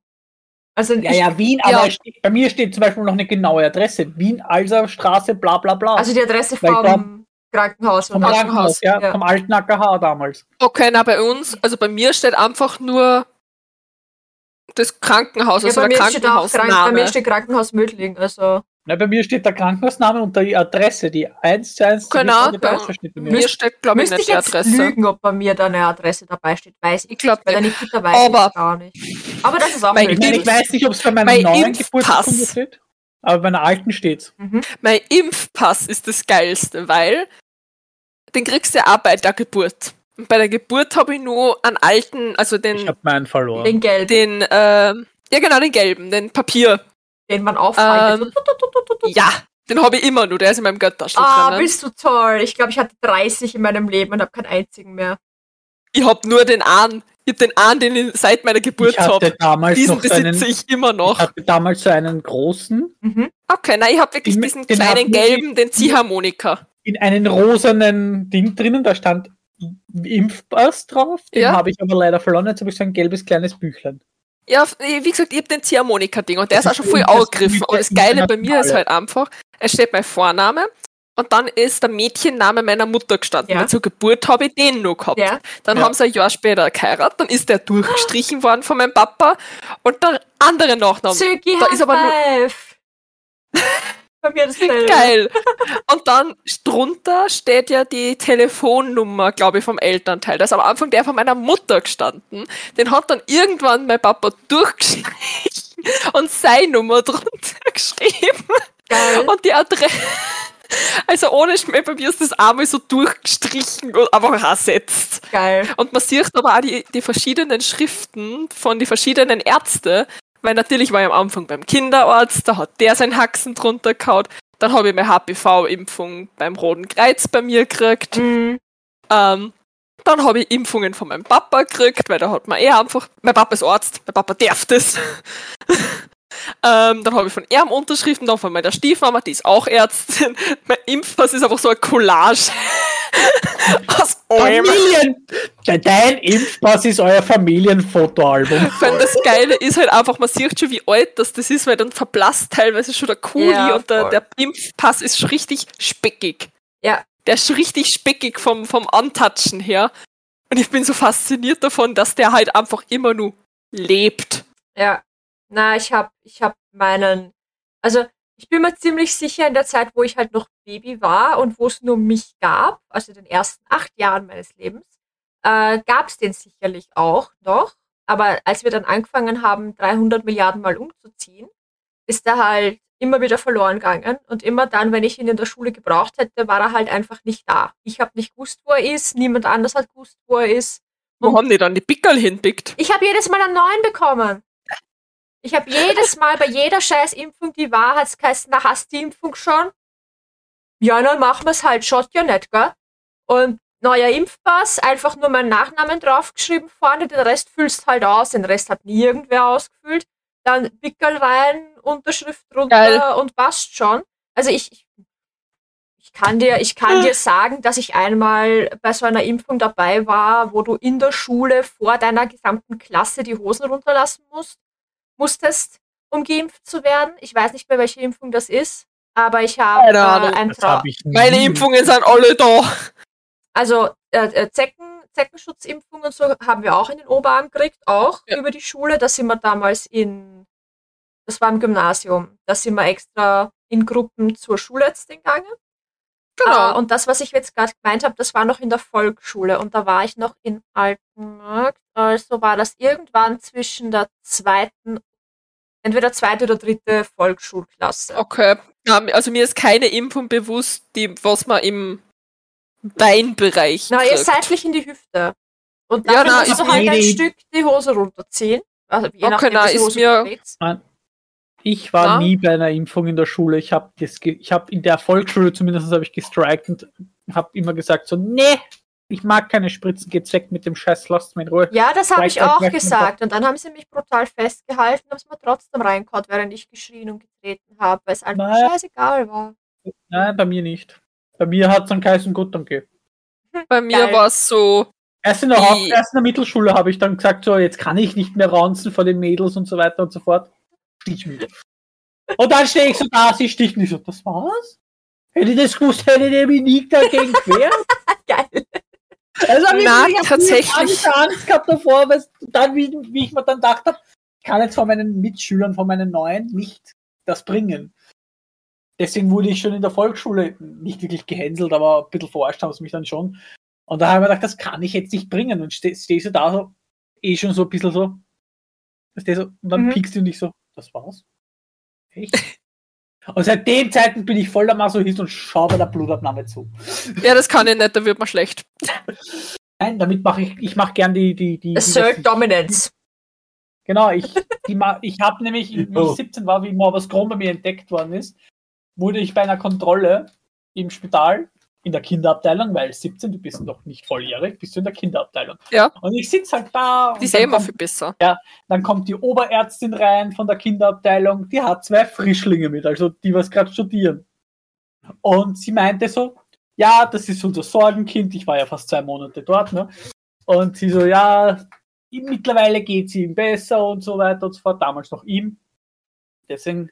Also ja, ich, ja, Wien, ja. aber steht, bei mir steht zum Beispiel noch eine genaue Adresse. Wien, Alser Straße, bla bla bla. Also die Adresse vom dann, Krankenhaus. Vom Krankenhaus, ja, ja, vom alten AKH damals. Okay, na bei uns, also bei mir steht einfach nur das Krankenhaus, also ja, der Krankenhaus. Krank bei mir steht Krankenhaus Mödling, also. Na, bei mir steht der Krankenhausname und die Adresse, die 1 zu 1 genau, bei mir. mir steht, glaube ich, nicht die Adresse. lügen, ob bei mir da eine Adresse dabei steht, weiß ich. Ich glaube, weil nicht. Nikita weiß aber, ich gar nicht. Aber das ist auch möglich. Ich weiß nicht, ob es bei meinem mein neuen Geburtsurkunde steht, aber bei meiner alten steht's. Mhm. Mein Impfpass ist das geilste, weil den kriegst du auch bei der Geburt. Und bei der Geburt habe ich nur einen alten, also den. Ich habe meinen verloren. Den gelben. Den, äh, ja genau, den gelben, den Papier den man aufhaltet. Ähm, ja, den habe ich immer nur, der ist in meinem Götterschlüssel. Ah, bist du toll. Ich glaube, ich hatte 30 in meinem Leben und habe keinen einzigen mehr. Ich habe nur den einen. Ich habe den einen, den ich seit meiner Geburt habe. Diesen besitze einen, ich immer noch. Ich hatte damals so einen großen. Mhm. Okay, nein, ich habe wirklich in, diesen kleinen gelben, den Ziehharmonika. In einen rosanen Ding drinnen, da stand Impfpass drauf. Den ja. habe ich aber leider verloren. Jetzt habe ich so ein gelbes kleines Büchlein. Ja, wie gesagt, ich habe den Ziehharmonika-Ding und der ist auch schon voll angegriffen. Und das Geile bei mir ist halt einfach, es steht mein Vorname und dann ist der Mädchenname meiner Mutter gestanden. Ja. zur Geburt habe ich den noch gehabt. Ja. Dann ja. haben sie ein Jahr später geheiratet, dann ist der durchgestrichen worden von meinem Papa und der andere Nachname. Zögi da ist aber nur Bei mir dasselbe. Geil. Und dann drunter steht ja die Telefonnummer, glaube ich, vom Elternteil. Da ist am Anfang der von meiner Mutter gestanden. Den hat dann irgendwann mein Papa durchgestrichen und seine Nummer drunter geschrieben. Geil. Und die Adresse. Also ohne mir ist das einmal so durchgestrichen und einfach ersetzt. Geil. Und man sieht aber auch die, die verschiedenen Schriften von den verschiedenen Ärzten, weil natürlich war ich am Anfang beim Kinderarzt, da hat der sein Haxen drunter gehauen. Dann habe ich meine HPV-Impfung beim Roten Kreuz bei mir gekriegt. Mhm. Ähm, dann habe ich Impfungen von meinem Papa gekriegt, weil da hat man eher einfach, mein Papa ist Arzt, mein Papa darf das. Ähm, dann habe ich von ihm Unterschriften, dann von meiner Stiefmama, die ist auch Ärztin. Mein Impfpass ist einfach so ein Collage. Aus Familien! Dein Impfpass ist euer Familienfotoalbum. Wenn das Geile ist halt einfach, man sieht schon, wie alt das, das ist, weil dann verblasst teilweise schon der Kuli ja, und der, der, Impfpass ist schon richtig speckig. Ja. Der ist schon richtig speckig vom, vom Antatschen her. Und ich bin so fasziniert davon, dass der halt einfach immer nur lebt. Ja. Na, ich hab, ich hab meinen, also ich bin mir ziemlich sicher in der Zeit, wo ich halt noch Baby war und wo es nur mich gab, also den ersten acht Jahren meines Lebens, äh, gab es den sicherlich auch noch. Aber als wir dann angefangen haben, 300 Milliarden Mal umzuziehen, ist er halt immer wieder verloren gegangen. Und immer dann, wenn ich ihn in der Schule gebraucht hätte, war er halt einfach nicht da. Ich habe nicht gewusst, wo er ist, niemand anders hat gewusst, wo er ist. Wo haben die dann die Pickel hinpickt? Ich habe jedes Mal einen neuen bekommen. Ich habe jedes Mal bei jeder scheiß Impfung, die war, hat's geheißen, na, hast die Impfung schon? Ja, dann machen wir's halt, schaut ja nicht, gell? Und neuer Impfpass, einfach nur meinen Nachnamen draufgeschrieben vorne, den Rest füllst halt aus, den Rest hat nie irgendwer ausgefüllt. Dann Pickel rein, Unterschrift drunter Geil. und passt schon. Also ich, ich, ich kann dir, ich kann dir sagen, dass ich einmal bei so einer Impfung dabei war, wo du in der Schule vor deiner gesamten Klasse die Hosen runterlassen musst, musstest, um geimpft zu werden. Ich weiß nicht mehr, welche Impfung das ist, aber ich habe Keine äh, Ahnung. ein Das Trau habe ich Meine. Impfungen sind alle da. also äh, äh, Zecken, Zeckenschutzimpfung und so haben wir auch in den Oberarm gekriegt, auch Ja. über die Schule. Da sind wir damals in, das war im Gymnasium, da sind wir extra in Gruppen zur Schulärztin gegangen. Genau. Äh, und das, was ich jetzt gerade gemeint habe, das war noch in der Volksschule und da war ich noch in Altenmarkt. Also war das irgendwann zwischen der zweiten, entweder zweite oder dritte Volksschulklasse. Okay. Ja, also mir ist keine Impfung bewusst, die, was man im Beinbereich Na, ihr seitlich in die Hüfte. Und Ja, dann na, musst ist du halt ein Stück die Hose runterziehen. Also je Okay, nachdem, na, ist Hose mir- trägst. Ich war Na? nie bei einer Impfung in der Schule. Ich habe ich hab in der Volksschule zumindest habe ich gestrikt und habe immer gesagt so, nee, ich mag keine Spritzen, geht's weg mit dem Scheiß, lasst mich in Ruhe. Ja, das habe ich auch gesagt. Und dann haben sie mich brutal festgehalten, haben es mir trotzdem reingehauen, während ich geschrien und getreten habe, weil es einfach Nein. scheißegal war. Nein, bei mir nicht. Bei mir hat es dann geheißen, gut, danke. Bei mir war es so, Erst in der, Haupt erst in der Mittelschule habe ich dann gesagt, so, jetzt kann ich nicht mehr raunzen vor den Mädels und so weiter und so fort. Stich mich. Und dann stehe ich so da, sie sticht mich so, das war's? Hätte ich das gewusst, hätte ich mich nie dagegen gewehrt. Geil. Also ich Na, ich tatsächlich. Angst, Angst gehabt davor, weil dann, wie, wie ich mir dann gedacht habe, ich kann jetzt von meinen Mitschülern, von meinen Neuen nicht das bringen. Deswegen wurde ich schon in der Volksschule nicht wirklich gehänselt, aber ein bisschen verarscht haben sie mich dann schon. Und da habe ich mir gedacht, das kann ich jetzt nicht bringen. Und stehst steh so da so, eh schon so ein bisschen so, und dann Mhm. piekst du und ich so, das war's. Echt? Und seit dem Zeitpunkt bin ich voller Masochist und schaue bei der Blutabnahme zu. ja, das kann ich nicht, da wird man schlecht. Nein, damit mache ich, ich mache gern die, die, die. die Assert Dominance. Genau, ich, die, ich habe nämlich, wie ich 17 war, wie Morbus Crohn bei mir entdeckt worden ist, wurde ich bei einer Kontrolle im Spital in der Kinderabteilung, weil 17, du bist noch nicht volljährig, bist du in der Kinderabteilung. Ja. Und ich sitze halt da. Die eh dann immer viel besser. dann kommt die Oberärztin rein von der Kinderabteilung, die hat zwei Frischlinge mit, also die was gerade studieren. Und sie meinte so, ja, das ist unser Sorgenkind, ich war ja fast zwei Monate dort, ne? Und sie so, ja, mittlerweile geht es ihm besser und so weiter und so fort, damals noch ihm. Deswegen,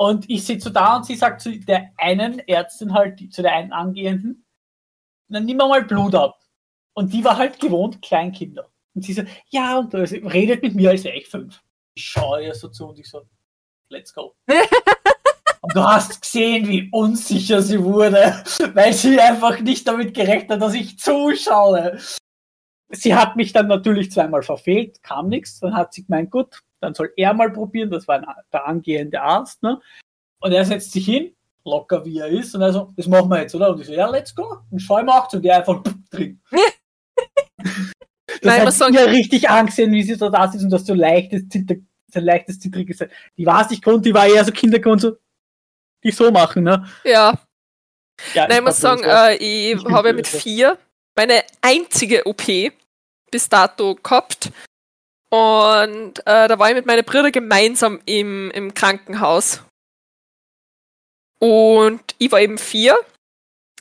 und ich sitze so da und sie sagt zu der einen Ärztin halt, zu der einen Angehenden, dann nimm mal Blut ab. Und die war halt gewohnt, Kleinkinder. Und sie so, ja, und also, redet mit mir, als wäre ich fünf. Ich schaue ihr so zu und ich so, let's go. und du hast gesehen, wie unsicher sie wurde, weil sie einfach nicht damit gerechnet hat, dass ich zuschaue. Sie hat mich dann natürlich zweimal verfehlt, kam nichts. Dann hat sie gemeint, gut, dann soll er mal probieren. Das war ein, der angehende Arzt. Ne? Und er setzt sich hin, locker wie er ist, und er so, das machen wir jetzt, oder? Und ich so, ja, let's go. Und schau ihm auch zu, und der einfach drin. Das Nein, hat sagen- mir richtig angesehen, wie sie so da sitzt und das so leichtes, so leichtes Zittriges. Die war es nicht gewohnt, die war eher so kindergewohnt, so, die so machen, ne? Ja, Ja, Nein, ich muss sagen, äh, ich, Ich habe mit böse. vier meine einzige OP bis dato gehabt. Und äh, da war ich mit meinen Brüdern gemeinsam im, im Krankenhaus. Und ich war eben vier.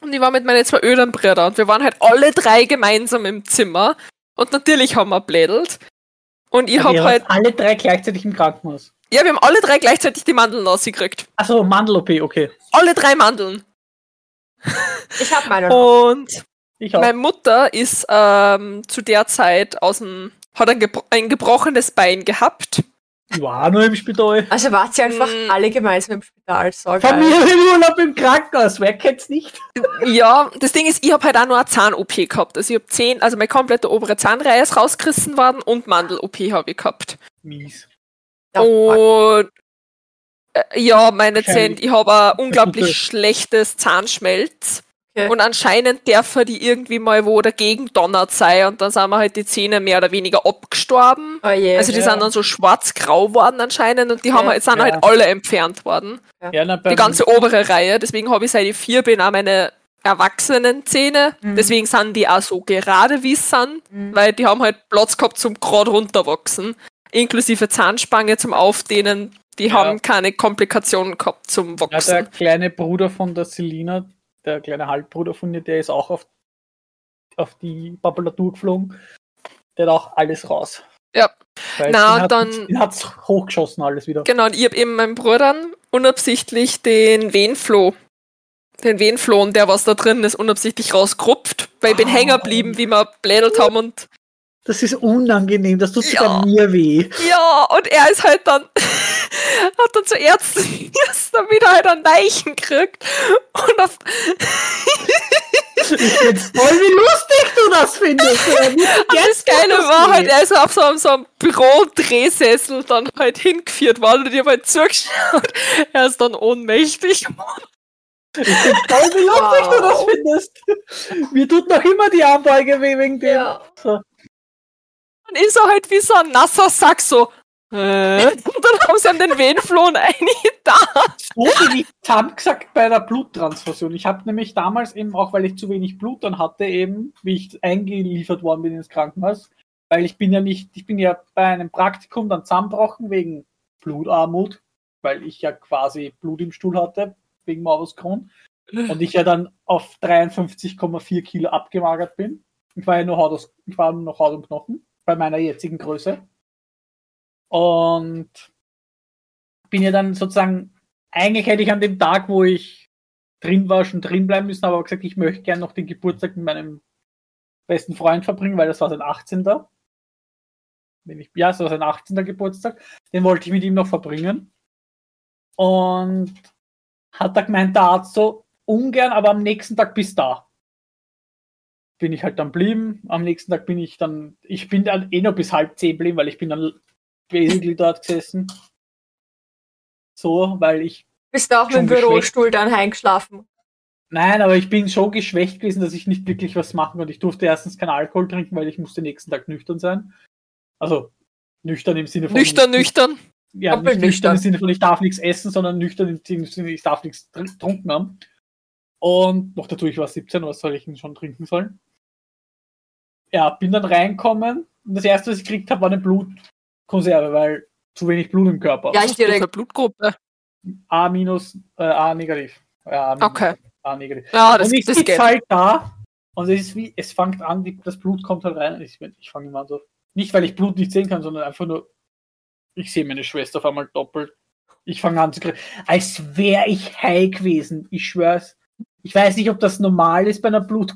Und ich war mit meinen zwei ödern Brüdern. Und wir waren halt alle drei gemeinsam im Zimmer. Und natürlich haben wir blädelt. Und ich habe halt, alle drei gleichzeitig im Krankenhaus. ja, wir haben alle drei gleichzeitig die Mandeln rausgekriegt. Achso, Mandel-OP, okay. Alle drei Mandeln. Ich habe meine. Und Ich auch. Meine Mutter ist ähm, zu der Zeit aus dem, hat ein, gebro ein gebrochenes Bein gehabt. Ich war nur im Spital. Also wart ihr einfach Mm. alle gemeinsam im Spital. So. Familienurlaub im Krankenhaus, wer kennt's nicht? Ja, das Ding ist, ich habe halt auch nur eine Zahn-OP gehabt. Also ich habe zehn, also meine komplette obere Zahnreihe ist rausgerissen worden und Mandel-OP habe ich gehabt. Mies. Ja, und Äh, ja, meine Zähne, ich habe ein unglaublich schlechtes Zahnschmelz. Okay. Und anscheinend dürfen die irgendwie mal wo dagegen donnert sein und dann sind mir halt die Zähne mehr oder weniger abgestorben. Oh je. Also die Ja. sind dann so schwarz-grau worden anscheinend und die haben Ja. halt, sind Ja. halt alle entfernt worden. Ja, na, Die ganze obere Reihe. Deswegen habe ich seit ich vier bin auch meine erwachsenen Zähne. Mhm. Deswegen sind die auch so gerade wie es sind, Mhm. weil die haben halt Platz gehabt zum gerade runterwachsen. Inklusive Zahnspange zum Aufdehnen. Die Ja. haben keine Komplikationen gehabt zum Ja, Wachsen. der kleine Bruder von der Selina, der kleine Halbbruder von ihr, der ist auch auf, auf die Papulatur geflogen. Der hat auch alles raus. Ja. Weil Na, hat, dann- Den hat's hochgeschossen, alles wieder. Genau, und ich habe eben meinem Bruder unabsichtlich den Venenfloh, den Venenfloh, der was da drin ist, unabsichtlich rausgerupft, weil ich bin Ah. hängen geblieben, wie wir blädelt haben und Das ist unangenehm, das tut Ja. sogar mir weh. ja, und er ist halt dann, hat dann zuerst erst dann wieder halt ein Leichen gekriegt und auf, Ich find's toll, wie lustig du das findest. Ja, und das jetzt Geile das war halt, er ist auf so einem, so einem Büro-Drehsessel dann halt hingeführt worden und ich habe halt zugeschaut. Er ist dann ohnmächtig Ich find's toll, wie lustig du das Wow. findest. Mir tut noch immer die Armbeuge weh wegen dem. Ja. So. Und ist er halt wie so ein nasser Sack so. Äh? Und dann haben sie ihm den Venenfloh eigentlich da. So wie ich haben gesagt bei der Bluttransfusion. Ich habe nämlich damals eben, auch weil ich zu wenig Blut dann hatte, eben, wie ich eingeliefert worden bin ins Krankenhaus, weil ich bin ja nicht, ich bin ja bei einem Praktikum dann zusammenbrochen wegen Blutarmut, weil ich ja quasi Blut im Stuhl hatte, wegen Morbus Crohn. Und ich ja dann auf 53,4 Kilo abgemagert bin. Ich war ja nur Haut, aus, ich war nur noch Haut und Knochen bei meiner jetzigen Größe. Und bin ja dann sozusagen, eigentlich hätte ich an dem Tag, wo ich drin war, schon drin bleiben müssen, aber gesagt, ich möchte gerne noch den Geburtstag mit meinem besten Freund verbringen, weil das war sein 18. Wenn ich, ja, es war sein 18. Geburtstag. Den wollte ich mit ihm noch verbringen. Und hat da gemeint, der Arzt so, ungern, aber am nächsten Tag bis da. Bin ich halt dann blieben. Am nächsten Tag bin ich dann, ich bin dann eh noch bis halb zehn blieben, weil ich bin dann basically dort gesessen. So, weil ich, Bist du auch mit Schon dem Bürostuhl dann heimgeschlafen? nein, aber ich bin so geschwächt gewesen, dass ich nicht wirklich was machen konnte. Ich durfte erstens keinen Alkohol trinken, weil ich musste nächsten Tag nüchtern sein. Also, nüchtern im Sinne von. Nüchtern, nüchtern. Ja, nicht nüchtern nüchtern. im Sinne von, ich darf nichts essen, sondern nüchtern im Sinne, ich darf nichts tr- getrunken haben. Und noch dazu, ich war 17, was soll ich denn schon trinken sollen? Ja, bin dann reinkommen und das erste, was ich gekriegt habe, war eine Blutkonserve, weil zu wenig Blut im Körper. Ja, ich direkt. Blutgruppe. A minus, äh, A negativ. Ja, A minus, Okay. A negativ. Ja, das, und ich das sitze halt da und es ist wie, es fängt an, die, das Blut kommt halt rein und ich, ich fange immer an so, nicht weil ich Blut nicht sehen kann, sondern einfach nur, ich sehe meine Schwester auf einmal doppelt. Ich fange an zu kriegen, als wäre ich high gewesen. Ich schwör's. Ich weiß nicht, ob das normal ist bei einer Blut,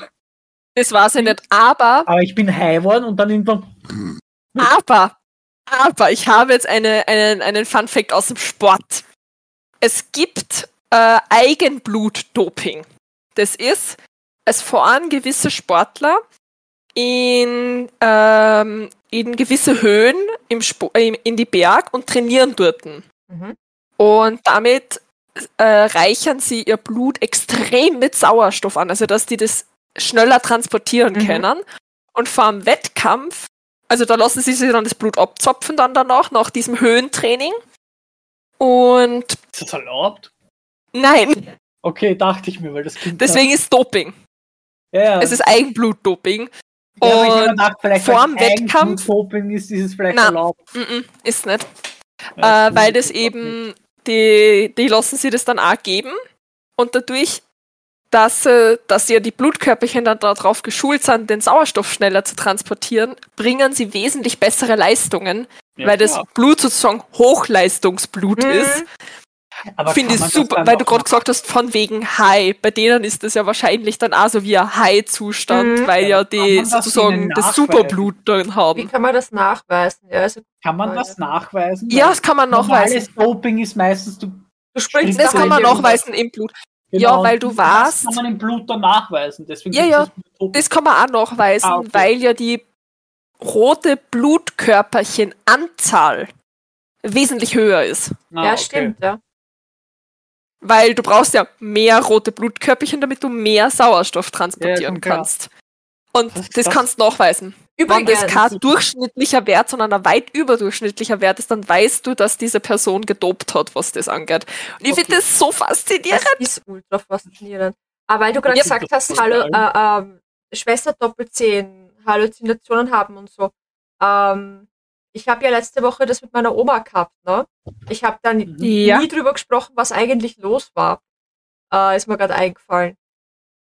Das weiß ich nicht. Aber, aber ich bin high geworden und dann irgendwann, aber, aber, ich habe jetzt eine, einen, einen Fun Fact aus dem Sport. Es gibt äh, Eigenblut-Doping. Das ist, es fahren gewisse Sportler in, ähm, in gewisse Höhen im, in die Berg und trainieren dort. Mhm. Und damit äh, reichern sie ihr Blut extrem mit Sauerstoff an, also dass die das schneller transportieren Mhm. können. Und vor dem Wettkampf, also da lassen sie sich dann das Blut abzapfen dann danach, nach diesem Höhentraining. Und ist das erlaubt? nein, Okay, dachte ich mir, weil das klingt deswegen ist Doping. ja, ja. Es ist Eigenblutdoping. ja, aber ich und gedacht, vielleicht vor dem Wettkampf- Eigenblutdoping ist, ist es vielleicht Na, erlaubt. Mm -mm, ist nicht. Ja, äh, weil das das eben, die, die lassen sie das dann auch geben und dadurch, dass, äh, dass ja die Blutkörperchen dann darauf geschult sind, den Sauerstoff schneller zu transportieren, bringen sie wesentlich bessere Leistungen, Ja, weil das klar. Blut sozusagen Hochleistungsblut Mhm. ist. Finde ich das super, weil du gerade gesagt hast, von wegen High. Bei denen ist das ja wahrscheinlich dann auch so wie ein High-Zustand, Mhm. weil ja die das sozusagen das? Superblut drin Wie haben. kann man das nachweisen? Ja, also Kann man das nachweisen? Ja, das kann man nachweisen. Normales Doping ist meistens, du, du sprichst Das kann man nachweisen im Blut. Genau, Ja, weil du das warst- kann man im Blut dann nachweisen. Deswegen Ja, ja. Das kann man auch nachweisen, Ah, okay. weil ja die rote Blutkörperchenanzahl wesentlich höher ist. Ah, Ja, okay. stimmt, ja. Weil du brauchst ja mehr rote Blutkörperchen, damit du mehr Sauerstoff transportieren Ja, kannst. Und Das- das, das- kannst du nachweisen. Wenn Übrigens, das kein durchschnittlicher Wert, sondern ein weit überdurchschnittlicher Wert ist, dann weißt du, dass diese Person gedopt hat, was das angeht. Und ich Okay. finde das so faszinierend. das ist ultra faszinierend. Aber weil du gerade Ja, gesagt hast, Hallo, äh, ähm, Schwester Doppelzehn, Halluzinationen haben und so. Ähm, ich habe ja letzte Woche das mit meiner Oma gehabt, ne? Ich habe dann Mhm. Ja. nie drüber gesprochen, was eigentlich los war. Äh, ist mir gerade eingefallen.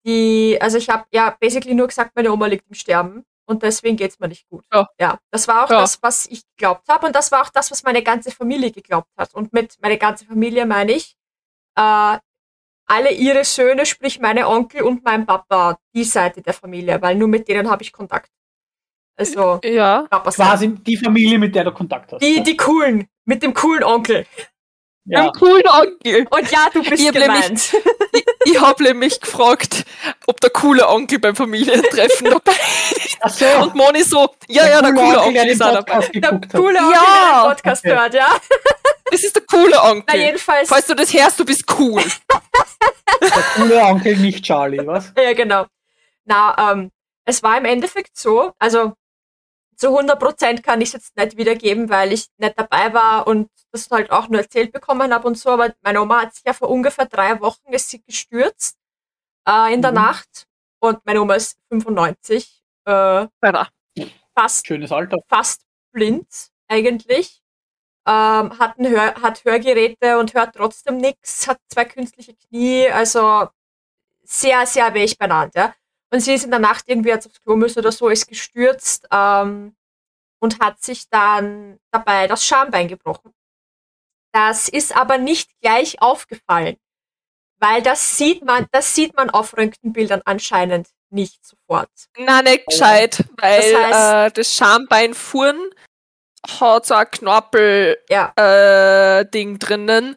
Die, also ich habe ja basically nur gesagt, meine Oma liegt im Sterben und deswegen geht's mir nicht gut. Ja. das war auch Ja. das, was ich geglaubt habe und das war auch das, was meine ganze Familie geglaubt hat. Und mit meine ganze Familie meine ich äh, alle ihre Söhne, sprich meine Onkel und mein Papa, die Seite der Familie, weil nur mit denen habe ich Kontakt. Also Ja. Papas Quasi die Familie, mit der du Kontakt hast. die, die coolen, mit dem coolen Onkel. Ja. Ein cooler Onkel. Und ja, du bist Ich gemeint. Ich, ich habe nämlich gefragt, ob der coole Onkel beim Familientreffen dabei ist. Ach so. Und Moni so, ja, ja, der coole Onkel der ist auch dabei. Der coole Onkel, Ja. der den Podcast Okay. hört, ja. Das ist der coole Na, Onkel. jedenfalls. Falls du das hörst, du bist cool. Der coole Onkel, nicht Charlie, was? Ja, genau. Na, ähm, es war im Endeffekt so, also zu 100% kann ich es jetzt nicht wiedergeben, weil ich nicht dabei war und das halt auch nur erzählt bekommen habe und so, aber meine Oma hat sich ja vor ungefähr drei Wochen ist sie gestürzt äh, in der Mhm. Nacht und meine Oma ist 95, äh, fast Schönes Alter. fast blind eigentlich. Ähm, hat, ein Hör, hat Hörgeräte und hört trotzdem nichts, hat zwei künstliche Knie, also sehr, sehr weich benannt, ja. Und sie ist in der Nacht irgendwie jetzt aufs Klo müssen oder so, ist gestürzt ähm, und hat sich dann dabei das Schambein gebrochen. Das ist aber nicht gleich aufgefallen, weil das sieht man, das sieht man auf Röntgenbildern anscheinend nicht sofort. Na, nicht gescheit, weil Das heißt- äh, das Schambein fuhren hat so ein Knorpel-Ding Ja, äh, drinnen,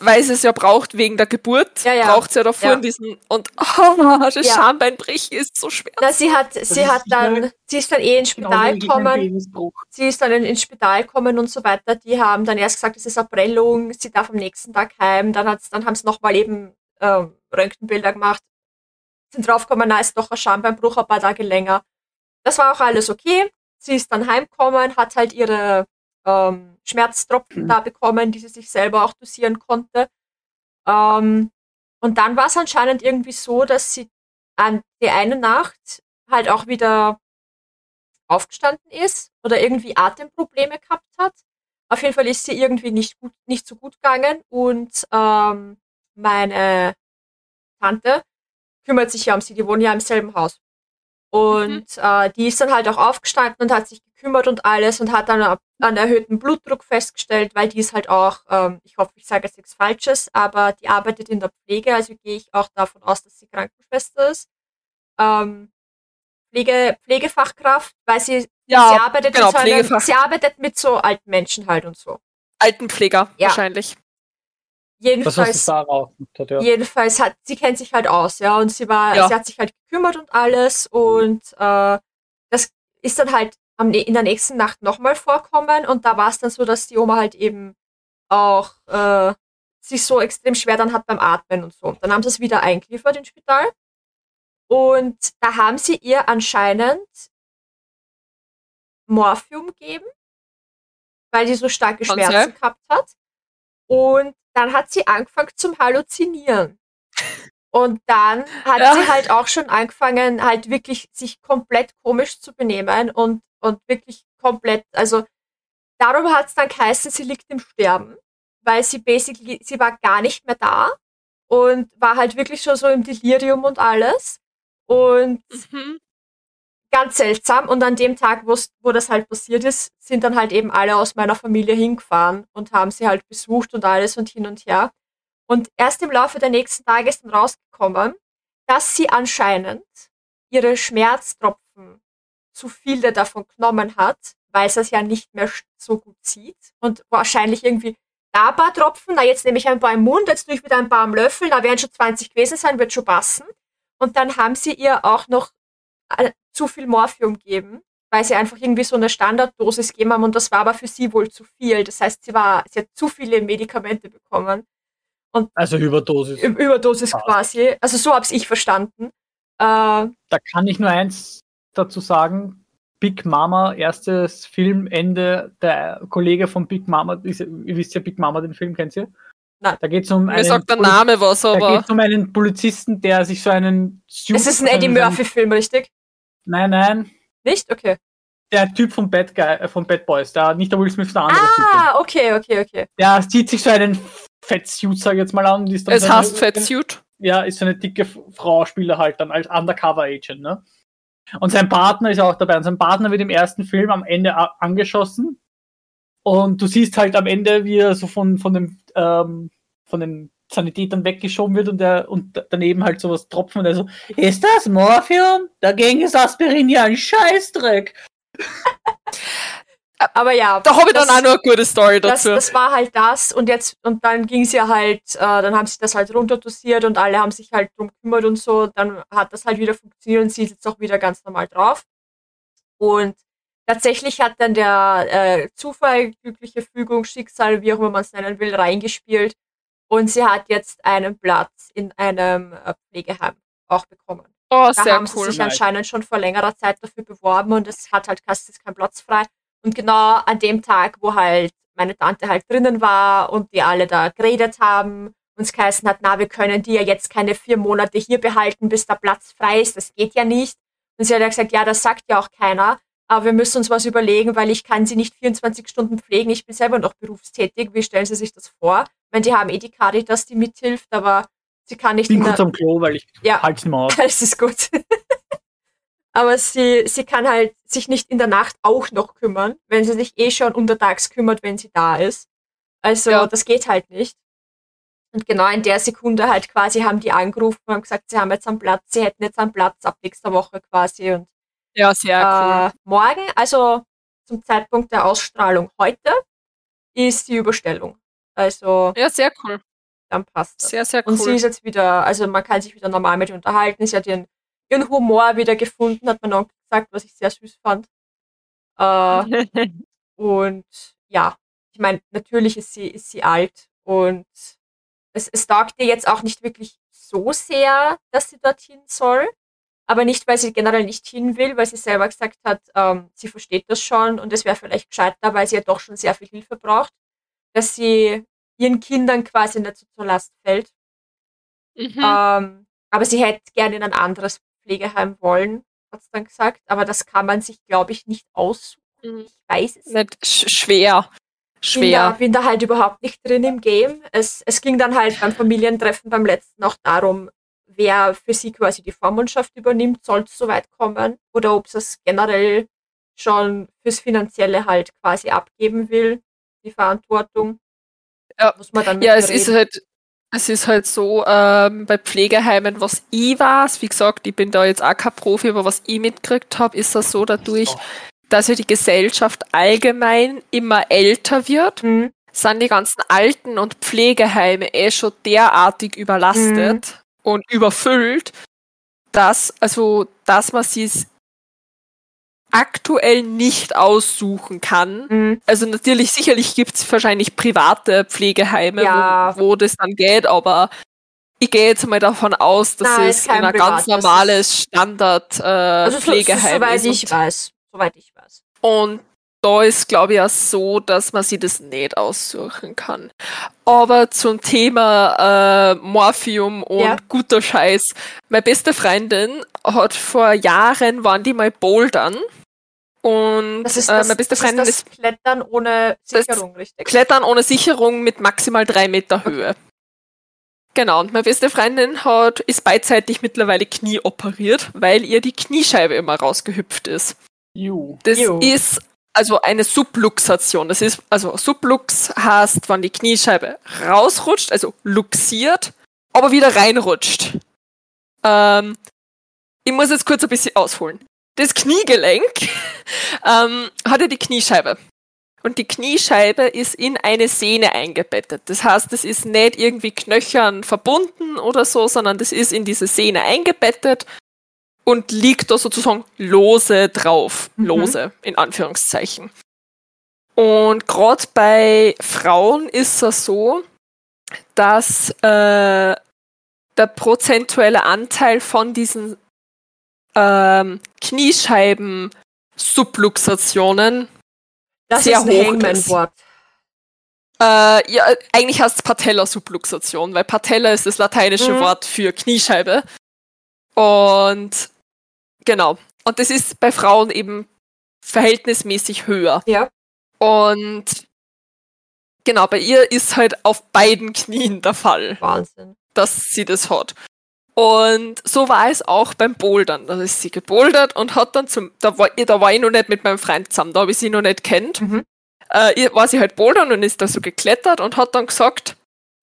weil es es ja braucht wegen der Geburt. Ja, ja. Braucht es ja davor Ja. diesen und oh, das Ja. Schambeinbrechen ist so schwer. Na, sie hat, sie ist hat dann, sie ist dann eh ins Spital gekommen. Sie ist dann in- ins Spital gekommen und so weiter. Die haben dann erst gesagt, es ist eine Prellung, sie darf am nächsten Tag heim. Dann, hat's, dann haben sie nochmal eben ähm, Röntgenbilder gemacht. Sind draufgekommen, na, ist doch ein Schambeinbruch, ein paar Tage länger. Das war auch alles okay. Sie ist dann heimgekommen, hat halt ihre ähm, Schmerztropfen Mhm. da bekommen, die sie sich selber auch dosieren konnte. Ähm, und dann war es anscheinend irgendwie so, dass sie an die eine Nacht halt auch wieder aufgestanden ist oder irgendwie Atemprobleme gehabt hat. Auf jeden Fall ist sie irgendwie nicht gut, nicht so gut gegangen und ähm, meine Tante kümmert sich ja um sie, die wohnen ja im selben Haus. Und äh, die ist dann halt auch aufgestanden und hat sich gekümmert und alles und hat dann einen erhöhten Blutdruck festgestellt, weil die ist halt auch, ähm, ich hoffe, ich sage jetzt nichts Falsches, aber die arbeitet in der Pflege, also gehe ich auch davon aus, dass sie Krankenschwester ist. Ähm, Pflege, Pflegefachkraft, weil sie, sie Ja, arbeitet genau, mit so einem, sie arbeitet mit so alten Menschen halt und so. Altenpfleger Ja. wahrscheinlich. Jedenfalls, hat, ja. jedenfalls hat sie kennt sich halt aus, ja, und sie war, Ja. sie hat sich halt gekümmert und alles und äh, das ist dann halt am, in der nächsten Nacht nochmal vorkommen und da war es dann so, dass die Oma halt eben auch äh, sich so extrem schwer dann hat beim Atmen und so. Dann haben sie es wieder eingeliefert ins Spital und da haben sie ihr anscheinend Morphium gegeben, weil die so starke Schmerzen gehabt hat. Und dann hat sie angefangen zum Halluzinieren. Und dann hat Ja. sie halt auch schon angefangen, halt wirklich sich komplett komisch zu benehmen und, und wirklich komplett, also darum hat es dann geheißen, sie liegt im Sterben, weil sie basically, sie war gar nicht mehr da und war halt wirklich schon so im Delirium und alles. Und Mhm. Ganz seltsam. Und an dem Tag, wo das halt passiert ist, sind dann halt eben alle aus meiner Familie hingefahren und haben sie halt besucht und alles und hin und her. Und erst im Laufe der nächsten Tage ist dann rausgekommen, dass sie anscheinend ihre Schmerztropfen zu viele davon genommen hat, weil sie es ja nicht mehr so gut sieht. Und wahrscheinlich irgendwie da ein paar Tropfen, na jetzt nehme ich ein paar im Mund, jetzt tue ich wieder ein paar am Löffel, da werden schon 20 gewesen sein, wird schon passen. Und dann haben sie ihr auch noch zu viel Morphium geben, weil sie einfach irgendwie so eine Standarddosis gegeben haben und das war aber für sie wohl zu viel. Das heißt, sie war, sie hat zu viele Medikamente bekommen. Also Überdosis. Überdosis Passt. quasi. Also so hab's ich verstanden. Äh, Da kann ich nur eins dazu sagen. Big Mama, erstes Filmende, der Kollege von Big Mama, ist- ihr wisst ja Big Mama, den Film kennt ihr? Nein. Da geht es um Mir einen, sagt der Poli- Name was, da aber geht's um einen Polizisten, der sich so einen Suit, es ist ein Eddie Murphy-Film, richtig? Nein, nein, Nicht? Okay. der Typ von Bad, Guy, äh, von Bad Boys, der, nicht der Will Smith, der andere Typ. Ah, okay, okay, okay. Der zieht sich so einen Fettsuit, sag ich jetzt mal an. und ist dann es heißt Fettsuit. ja, ist so eine dicke Frau, spielt er halt dann als Undercover-Agent, ne? Und sein Partner ist auch dabei. Und sein Partner wird im ersten Film am Ende angeschossen. Und du siehst halt am Ende, wie er so von, von dem, ähm, von den Sanitätern weggeschoben wird und der, und daneben halt sowas tropfen und er so, ist das Morphium? Dagegen ist Aspirin ja ein Scheißdreck. Aber ja. Da habe ich das- dann auch noch eine gute Story das, dazu. das war halt das und jetzt und dann ging es ja halt, äh, dann haben sie das halt runterdosiert und alle haben sich halt drum gekümmert und so. Dann hat das halt wieder funktioniert und sie ist jetzt auch wieder ganz normal drauf. Und tatsächlich hat dann der äh, Zufall, glückliche Fügung, Schicksal, wie auch immer man es nennen will, reingespielt und sie hat jetzt einen Platz in einem äh, Pflegeheim auch bekommen. oh, Da sehr haben sie cool. sich Nice. anscheinend schon vor längerer Zeit dafür beworben und es hat halt es ist kein Platz frei. Und genau an dem Tag, wo halt meine Tante halt drinnen war und die alle da geredet haben, uns geheißen hat, na, wir können die ja jetzt keine vier Monate hier behalten, bis der Platz frei ist, das geht ja nicht. Und sie hat ja gesagt, ja, das sagt ja auch keiner, aber wir müssen uns was überlegen, weil ich kann sie nicht 24 Stunden pflegen, ich bin selber noch berufstätig, wie stellen Sie sich das vor? Ich meine, die haben eh die Caritas, die mithilft, aber sie kann nicht Ich bin kurz am Klo, weil ich Ja. nicht mehr aus. alles ist gut. Aber sie, sie kann halt sich nicht in der Nacht auch noch kümmern, wenn sie sich eh schon untertags kümmert, wenn sie da ist. Also Ja. das geht halt nicht. Und genau in der Sekunde halt quasi haben die angerufen und haben gesagt, sie haben jetzt einen Platz, sie hätten jetzt einen Platz ab nächster Woche quasi. Und Ja, sehr cool. äh, morgen, also zum Zeitpunkt der Ausstrahlung heute, ist die Überstellung. Also Ja, sehr cool. dann passt das. Sehr, sehr Und sie cool. ist jetzt wieder, also man kann sich wieder normal mit ihr unterhalten. Sie hat ihren, ihren Humor wieder gefunden, hat mein Onkel gesagt, was ich sehr süß fand. Äh, und ja, ich meine, natürlich ist sie, ist sie alt und es, es taugt ihr jetzt auch nicht wirklich so sehr, dass sie dorthin soll. Aber nicht, weil sie generell nicht hin will, weil sie selber gesagt hat, ähm, sie versteht das schon und es wäre vielleicht gescheiter, weil sie ja doch schon sehr viel Hilfe braucht, dass sie ihren Kindern quasi nicht so zur Last fällt. Mhm. Ähm, aber sie hätte gerne in ein anderes Pflegeheim wollen, hat sie dann gesagt. Aber das kann man sich, glaube ich, nicht aussuchen. Mhm. Ich weiß es Nicht sch schwer. bin da, Schwer. bin da halt überhaupt nicht drin im Game. Es, es ging dann halt beim Familientreffen beim letzten auch darum, wer für sie quasi die Vormundschaft übernimmt, soll es soweit kommen oder ob sie es generell schon fürs Finanzielle halt quasi abgeben will, die Verantwortung. Ja. Muss man dann Ja, es ist halt, es ist halt so, ähm, bei Pflegeheimen, was ich weiß, wie gesagt, ich bin da jetzt auch kein Profi, aber was ich mitgekriegt habe, ist das so dadurch, dass ja die Gesellschaft allgemein immer älter wird, Hm, sind die ganzen Alten- und Pflegeheime eh schon derartig überlastet und überfüllt, dass, also, dass man sie aktuell nicht aussuchen kann, hm. also natürlich, sicherlich gibt's wahrscheinlich private Pflegeheime, Ja. wo, wo das dann geht, aber ich gehe jetzt mal davon aus, dass Nein, es ein ganz privat, normales Standard äh, Also so, so, Pflegeheim soweit ist. ich weiß. Soweit ich weiß. Und da ist, glaube ich, auch so, dass man sich das nicht aussuchen kann. Aber zum Thema äh, Morphium und Ja. guter Scheiß. Meine beste Freundin hat vor Jahren, waren die mal bouldern. Und Das ist äh, das, meine beste Freundin ist das Klettern ohne Sicherung, richtig? Klettern ohne Sicherung mit maximal drei Meter Höhe. Genau, und meine beste Freundin hat, ist beidseitig mittlerweile Knie operiert, weil ihr die Kniescheibe immer rausgehüpft ist. Ju. Das Jo. ist also eine Subluxation. Das ist, also Sublux heißt, wenn die Kniescheibe rausrutscht, also luxiert, aber wieder reinrutscht. Ähm, ich muss jetzt kurz ein bisschen ausholen. Das Kniegelenk ähm, hat ja die Kniescheibe. Und die Kniescheibe ist in eine Sehne eingebettet. Das heißt, es ist nicht irgendwie knöchern verbunden oder so, sondern das ist in diese Sehne eingebettet und liegt da sozusagen lose drauf. Mhm. Lose, in Anführungszeichen. Und gerade bei Frauen ist es so, dass äh, der prozentuelle Anteil von diesen ähm, Kniescheiben-Subluxationen sehr ist ein hoch Hangman-Wort. Äh, ja, eigentlich heißt es Patella-Subluxation, weil Patella ist das lateinische Mhm. Wort für Kniescheibe. Und genau. Und das ist bei Frauen eben verhältnismäßig höher. Ja. Und genau, bei ihr ist halt auf beiden Knien der Fall, Wahnsinn. dass sie das hat. Und so war es auch beim Bouldern. Da ist sie gebouldert und hat dann zum, da war, da war ich noch nicht mit meinem Freund zusammen, da habe ich sie noch nicht kennt. Mhm. Äh, war sie halt bouldern und ist da so geklettert und hat dann gesagt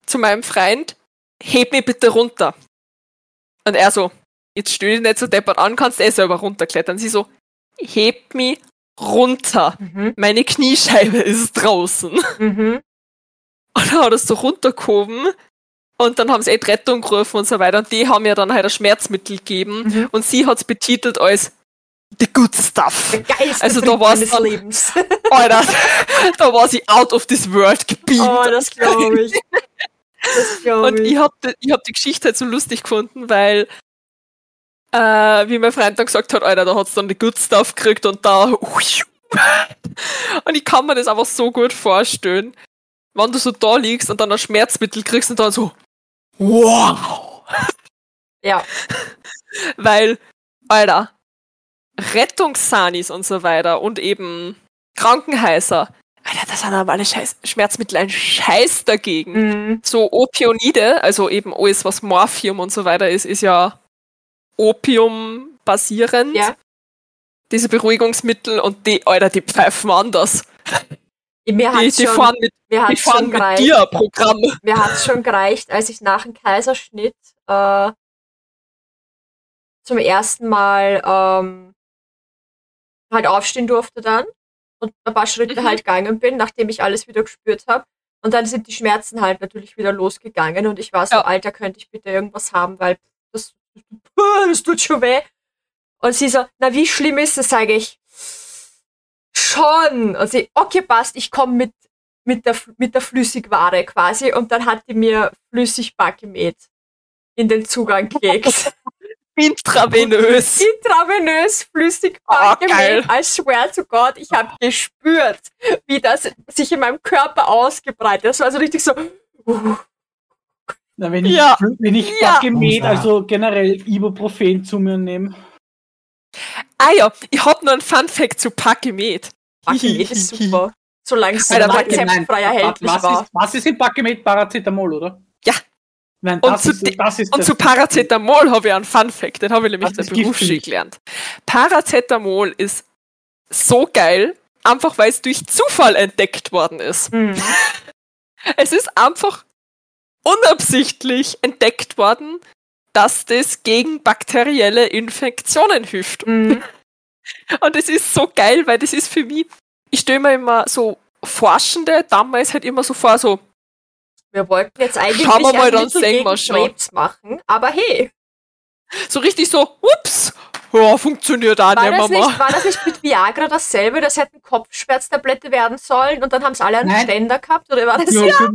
zu meinem Freund, heb mich bitte runter. Und er so, jetzt stell dich nicht so deppert an, kannst eh selber runterklettern. Sie so, heb mich runter. Mhm. Meine Kniescheibe ist draußen. Mhm. Und dann hat er es so runtergehoben und dann haben sie eh Rettung gerufen und so weiter. Und die haben ja dann halt ein Schmerzmittel gegeben Mhm. und sie hat es betitelt als The Good Stuff. Der geilste Also da meines dann- Lebens. Alter, da war sie out of this world gebeamt. Oh, das glaube ich. Das glaube Und ich. ich habe ich hab die Geschichte halt so lustig gefunden, weil, äh, wie mein Freund dann gesagt hat, Alter, da hat's dann die Good Stuff gekriegt und da. Und ich kann mir das einfach so gut vorstellen, wenn du so da liegst und dann ein Schmerzmittel kriegst und dann so. Wow! Ja. Weil, Alter, Rettungssanis und so weiter und eben Krankenhäuser, Alter, das sind aber alle Scheiß Schmerzmittel ein Scheiß dagegen Mhm. so Opionide, also eben alles, was Morphium und so weiter ist, ist ja Opium basierend. Ja. Diese Beruhigungsmittel und die, Alter, die pfeifen anders. Mir Die, hat's die schon, fahren mit, mir die fahren schon mit gereicht. dir Programm. Mir hat's schon gereicht, als ich nach dem Kaiserschnitt äh, zum ersten Mal ähm, halt aufstehen durfte dann und ein paar Schritte Mhm. halt gegangen bin, nachdem ich alles wieder gespürt habe. Und dann sind die Schmerzen halt natürlich wieder losgegangen und ich war so, Ja. Alter, könnte ich bitte irgendwas haben, weil das, das tut schon weh. Und sie so, na wie schlimm ist es, sage ich. Schon. Und sie, okay, passt, ich komme mit, mit, der, mit der Flüssigware quasi. Und dann hat die mir Flüssigbackgemäht in den Zugang gelegt. Intravenös. Intravenös Ah, Flüssigbackgemäht. geil. I swear to God, ich habe gespürt, wie das sich in meinem Körper ausgebreitet. Das war so richtig so. Uh, Na, wenn ich, Ja. wenn ich Ja. Bakemet, also generell Ibuprofen zu mir nehme. Ah ja, ich hab noch einen Funfact zu Pakimet. Backgemäht ist super. Solange es rezeptfrei erhältlich was, war. ist, was ist in Bakemet? Paracetamol, oder? Ja. Nein, Und zu ist, ist Und das. zu Paracetamol habe ich einen Funfact, den habe ich nämlich in Das der Berufsschule gelernt. Paracetamol ist so geil, einfach weil es durch Zufall entdeckt worden ist. Mhm. Es ist einfach unabsichtlich entdeckt worden, dass das gegen bakterielle Infektionen hilft. Mhm. Und es ist so geil, weil das ist für mich, ich stelle mir immer so Forschende damals halt immer so vor, so, Wir wollten jetzt eigentlich Schauen wir mal, ein dann Mittel sehen gegen wir schon. Krebs machen, aber hey, so richtig so, ups, ja, funktioniert auch war nicht, nicht, war das nicht mit Viagra dasselbe? Das hätten Kopfschmerztablette werden sollen und dann haben es alle einen Nein. Ständer gehabt oder war das Ja, für-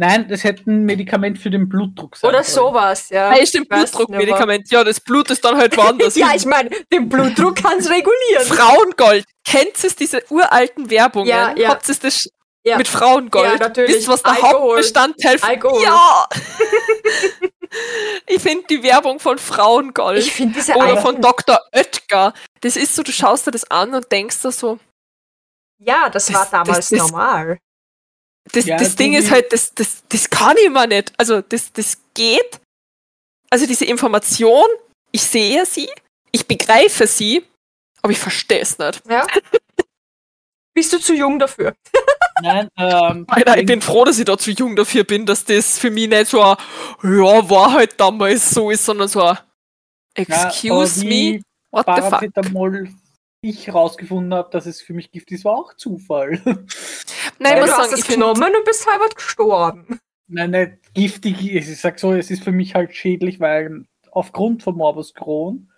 Nein, das hätte ein Medikament für den Blutdruck sein oder sowas, ja. Ist ein Blutdruckmedikament. Ja, das Blut ist dann halt woanders. Ja, ich meine, den Blutdruck kann es regulieren. Frauengold. Kennt ihr diese uralten Werbungen? Ja, ja. Habt ihr das Ja. mit Frauengold? Ja, natürlich. Wisst was der Alkohol. Hauptbestandteil von Alkohol. Ja! ich finde die Werbung von Frauengold Ich finde diese oder alten, von Dr. Oetker, das ist so, du schaust dir das an und denkst dir so, Ja, das, Das- war das- damals das- normal. Das, Ja, das Ding ist halt, das, das, das kann ich mir nicht. Also, das, das geht. Also, diese Information, ich sehe sie, ich begreife sie, aber ich verstehe es nicht. Ja. Bist du zu jung dafür? Nein, ähm, Alter, ich bin froh, dass ich da zu jung dafür bin, dass das für mich nicht so ein, ja, war halt damals so ist, sondern so ein, excuse ja, me, what the fuck? Ich herausgefunden habe, dass es für mich Gift ist, war auch Zufall. Nein, ich du muss hast es genommen und bist halber gestorben. Nein, nicht giftig. Ich sag so, es ist für mich halt schädlich, weil aufgrund von Morbus Crohn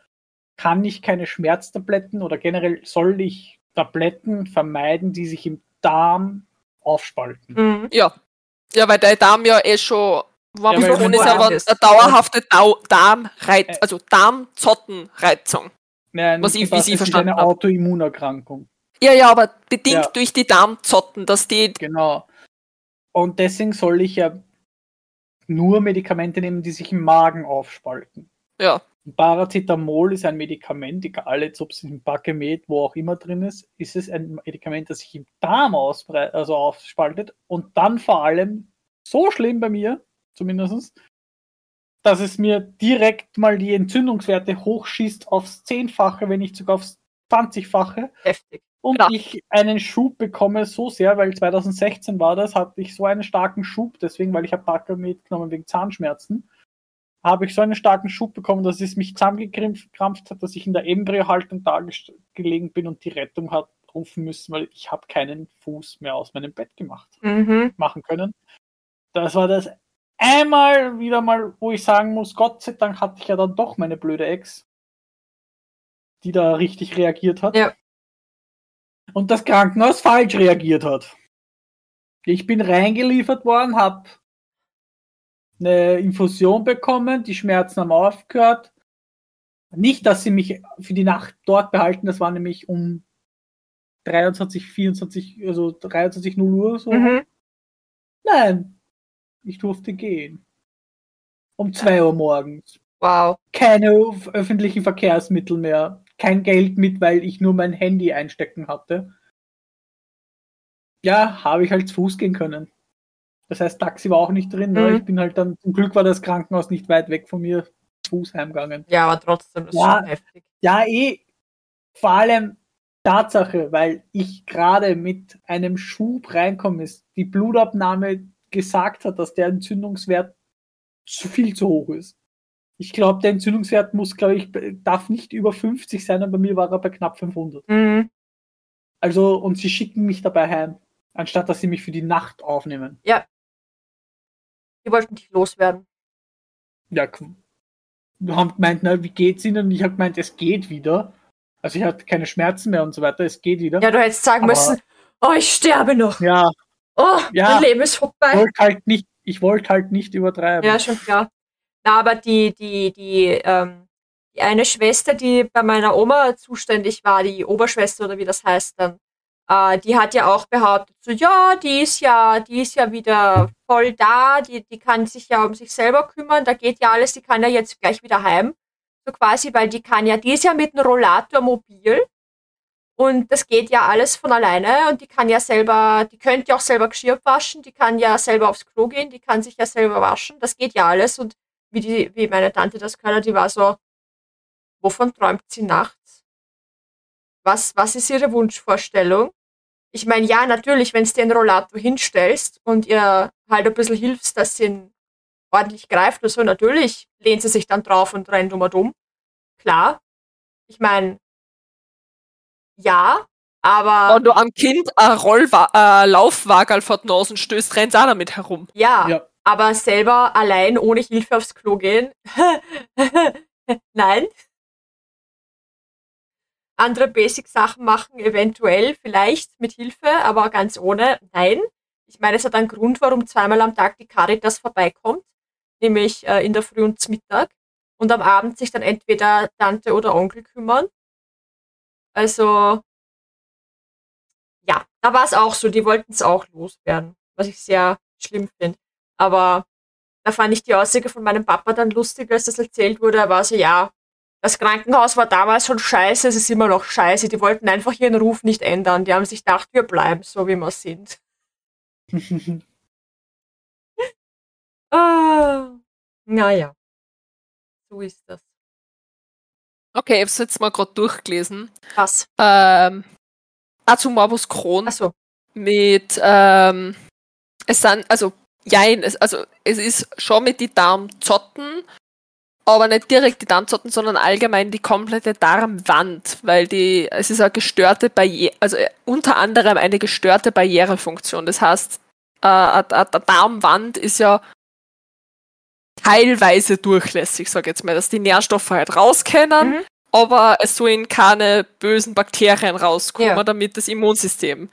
kann ich keine Schmerztabletten oder generell soll ich Tabletten vermeiden, die sich im Darm aufspalten. Mhm. ja, Ja, weil der Darm ja eh schon, wenn Ja, es ist, aber eine dauerhafte Dau Darmreiz, also Darmzottenreizung. Nein, Was ich- das wie Sie ist verstanden eine. Autoimmunerkrankung. Ja, ja, aber bedingt Ja. durch die Darmzotten, dass die, Genau. Und deswegen soll ich ja nur Medikamente nehmen, die sich im Magen aufspalten. ja, Paracetamol ist ein Medikament, egal jetzt ob es im Bakemet, wo auch immer drin ist, ist es ein Medikament, das sich im Darm also aufspaltet und dann vor allem so schlimm bei mir, zumindest, dass es mir direkt mal die Entzündungswerte hochschießt aufs Zehnfache, wenn nicht sogar aufs 20-fache Heftig. und Klar. ich einen Schub bekomme so sehr, weil 2016 war das, hatte ich so einen starken Schub, deswegen, weil ich habe Bacamet genommen wegen Zahnschmerzen, habe ich so einen starken Schub bekommen, dass es mich zusammengekrampft hat, dass ich in der Embryohaltung da gelegen bin und die Rettung hat rufen müssen, weil ich habe keinen Fuß mehr aus meinem Bett gemacht, Mhm. machen können. Das war das einmal wieder mal, wo ich sagen muss, Gott sei Dank hatte ich ja dann doch meine blöde Ex, die da richtig reagiert hat. Ja. Und das Krankenhaus falsch reagiert hat. Ich bin reingeliefert worden, habe eine Infusion bekommen, die Schmerzen haben aufgehört. Nicht, dass sie mich für die Nacht dort behalten, das war nämlich um 23, 24, also 23, 0 Uhr so. Mhm. Nein, ich durfte gehen. Um 2 Uhr morgens. Wow. Keine öf- öffentlichen Verkehrsmittel mehr. Kein Geld mit, weil ich nur mein Handy einstecken hatte. Ja, habe ich halt zu Fuß gehen können. Das heißt, Taxi war auch nicht drin. Ne? Mhm. Ich bin halt dann, zum Glück war das Krankenhaus nicht weit weg von mir, zu Fuß heimgegangen. Ja, aber trotzdem, das ist Ja. schon heftig. Ja, eh. Vor allem Tatsache, weil ich gerade mit einem Schub reinkomme, ist die Blutabnahme gesagt hat, dass der Entzündungswert zu viel zu hoch ist. Ich glaube, der Entzündungswert muss, glaube ich, darf nicht über 50 sein, aber bei mir war er bei knapp 500. Mhm. Also, und sie schicken mich dabei heim, anstatt dass sie mich für die Nacht aufnehmen. Die wollten dich loswerden. Ja, qu- wir haben gemeint, na, wie geht's Ihnen? Und ich habe gemeint, es geht wieder. Also ich hatte keine Schmerzen mehr und so weiter, es geht wieder. Ja, du hättest sagen Aber- müssen, oh, ich sterbe noch. ja Oh, Ja. mein Leben ist ich vorbei. wollte halt nicht, ich wollte halt nicht übertreiben. Ja, schon klar. Na, aber die, die, die, ähm, die eine Schwester, die bei meiner Oma zuständig war, die Oberschwester oder wie das heißt dann, äh, die hat ja auch behauptet, so ja, die ist ja, die ist ja wieder voll da, die, die kann sich ja um sich selber kümmern, da geht ja alles, die kann ja jetzt gleich wieder heim. So quasi, weil die kann ja, die ist ja mit einem Rollator mobil und das geht ja alles von alleine und die kann ja selber, die könnte ja auch selber Geschirr waschen, die kann ja selber aufs Klo gehen, die kann sich ja selber waschen, das geht ja alles und wie, die, wie meine Tante das gehört hat, die war so, wovon träumt sie nachts? Was, was ist ihre Wunschvorstellung? Ich meine, ja, natürlich, wenn du den Rollator hinstellst und ihr halt ein bisschen hilfst, dass sie ihn ordentlich greift oder so, natürlich lehnt sie sich dann drauf und rennt um und um. Klar. Ich meine, ja, aber wenn du am Kind ein äh, Laufwagel vor die Nase stößt, rennt auch damit herum. ja, Ja. aber selber allein ohne Hilfe aufs Klo gehen? Nein. Andere Basic-Sachen machen, eventuell, vielleicht mit Hilfe, aber ganz ohne. Nein. Ich meine, es hat einen Grund, warum zweimal am Tag die Caritas vorbeikommt, nämlich äh, in der Früh und zum Mittag. Und am Abend sich dann entweder Tante oder Onkel kümmern. Also, ja, da war es auch so, die wollten es auch loswerden, was ich sehr schlimm finde. Aber da fand ich die Aussage von meinem Papa dann lustig, als das erzählt wurde. Er war so, ja, das Krankenhaus war damals schon scheiße, es ist immer noch scheiße. Die wollten einfach ihren Ruf nicht ändern. Die haben sich gedacht, wir bleiben so, wie wir sind. Ah, naja, so ist das. Okay, ich hab's jetzt mal gerade durchgelesen. Was? Ähm, Crohn Achso, mit, ähm, es sind, also, jein, es, also, es ist schon mit die Darmzotten, aber nicht direkt die Darmzotten, sondern allgemein die komplette Darmwand, weil die, es ist eine gestörte Barriere, also unter anderem eine gestörte Barrierefunktion. Das heißt, äh, eine Darmwand ist ja teilweise durchlässig, sag ich jetzt mal, dass die Nährstoffe halt raus können, Mhm. aber es sollen keine bösen Bakterien rauskommen, Ja. damit das Immunsystem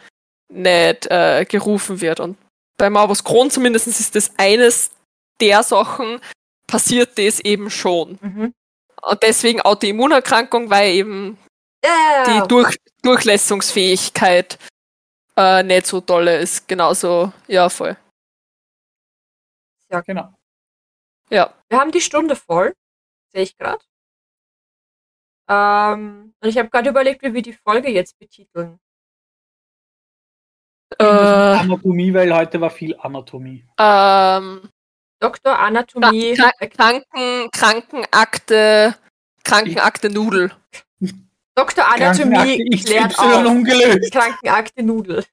nicht äh, gerufen wird. Und bei Morbus Crohn zumindest ist das eines der Sachen, passiert das eben schon. Mhm. Und deswegen Autoimmunerkrankung, weil eben Ja, die Durch Durchlässungsfähigkeit äh, nicht so tolle ist. Genauso, ja, voll. Genau. Ja. Wir haben die Stunde voll, sehe ich gerade. Ähm, und ich habe gerade überlegt, wie wir die Folge jetzt betiteln. Äh, Anatomie, weil heute war viel Anatomie. ähm, Dr. Anatomie. Kra äh, Kranken, Krankenakte, Krankenakte Nudel. Dr. Anatomie klärt auf. ungelöst. Krankenakte Nudel.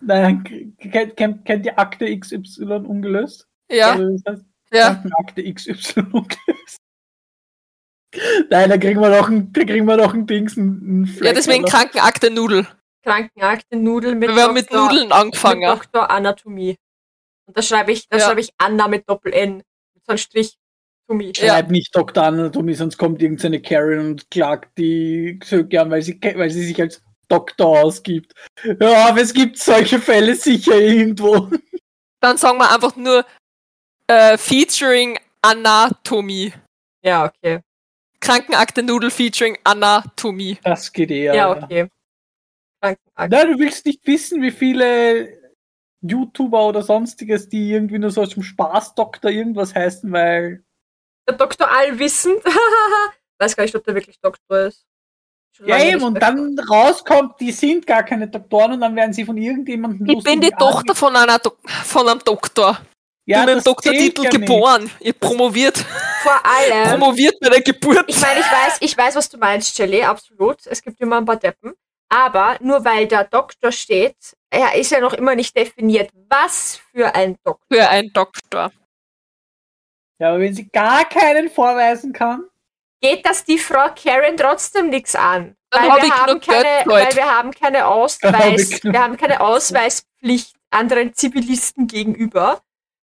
Nein, kennt, kennt, kennt ihr Akte XY ungelöst? Ja, wie das heißt? Ja. Krankenakte XY ungelöst. Nein, da kriegen wir noch ein, da kriegen wir noch ein Dings, ein, ein Ja, deswegen Krankenakte Nudel. Krankenakte Nudel mit Wir haben mit Dr. Nudeln mit angefangen. Dr. Anatomie. Und da schreibe ich, da Ja. schreibe ich Anna mit Doppel-N. Mit so einem Strich. Tomie. Ja. Schreib nicht Dr. Anatomie, sonst kommt irgendeine Karen und klagt die Söke weil sie, weil sie sich als Doktor ausgibt. Ja, aber es gibt solche Fälle sicher irgendwo. Dann sagen wir einfach nur äh, featuring Anatomie. Ja, okay. Krankenakte Nudel featuring Anatomie. Das geht eher. Ja, okay. Krankenakte. Nein, du willst nicht wissen, wie viele YouTuber oder sonstiges, die irgendwie nur so aus dem Spaß Doktor irgendwas heißen, weil. Der Doktor Allwissend. Weiß gar nicht, ob der wirklich Doktor ist. Schon Ja, eben, und dann rauskommt, die sind gar keine Doktoren und dann werden sie von irgendjemandem Ich bin die Tochter von, einer Do von einem Doktor. Ja, ich bin mit dem Doktortitel ja nicht. geboren. Ihr promoviert, Vor allem. promoviert bei der Geburt. Ich meine, ich weiß, ich weiß, was du meinst, Jelly, absolut. Es gibt immer ein paar Deppen. Aber nur weil da Doktor steht, er ist ja noch immer nicht definiert, was für ein Doktor. Für einen Doktor. Ja, aber wenn sie gar keinen vorweisen kann, Geht das die Frau Karen trotzdem nichts an? Weil hab wir, ich haben genug keine, weil wir haben keine hab Ausweis, ich genug wir haben keine Ausweispflicht anderen Zivilisten gegenüber,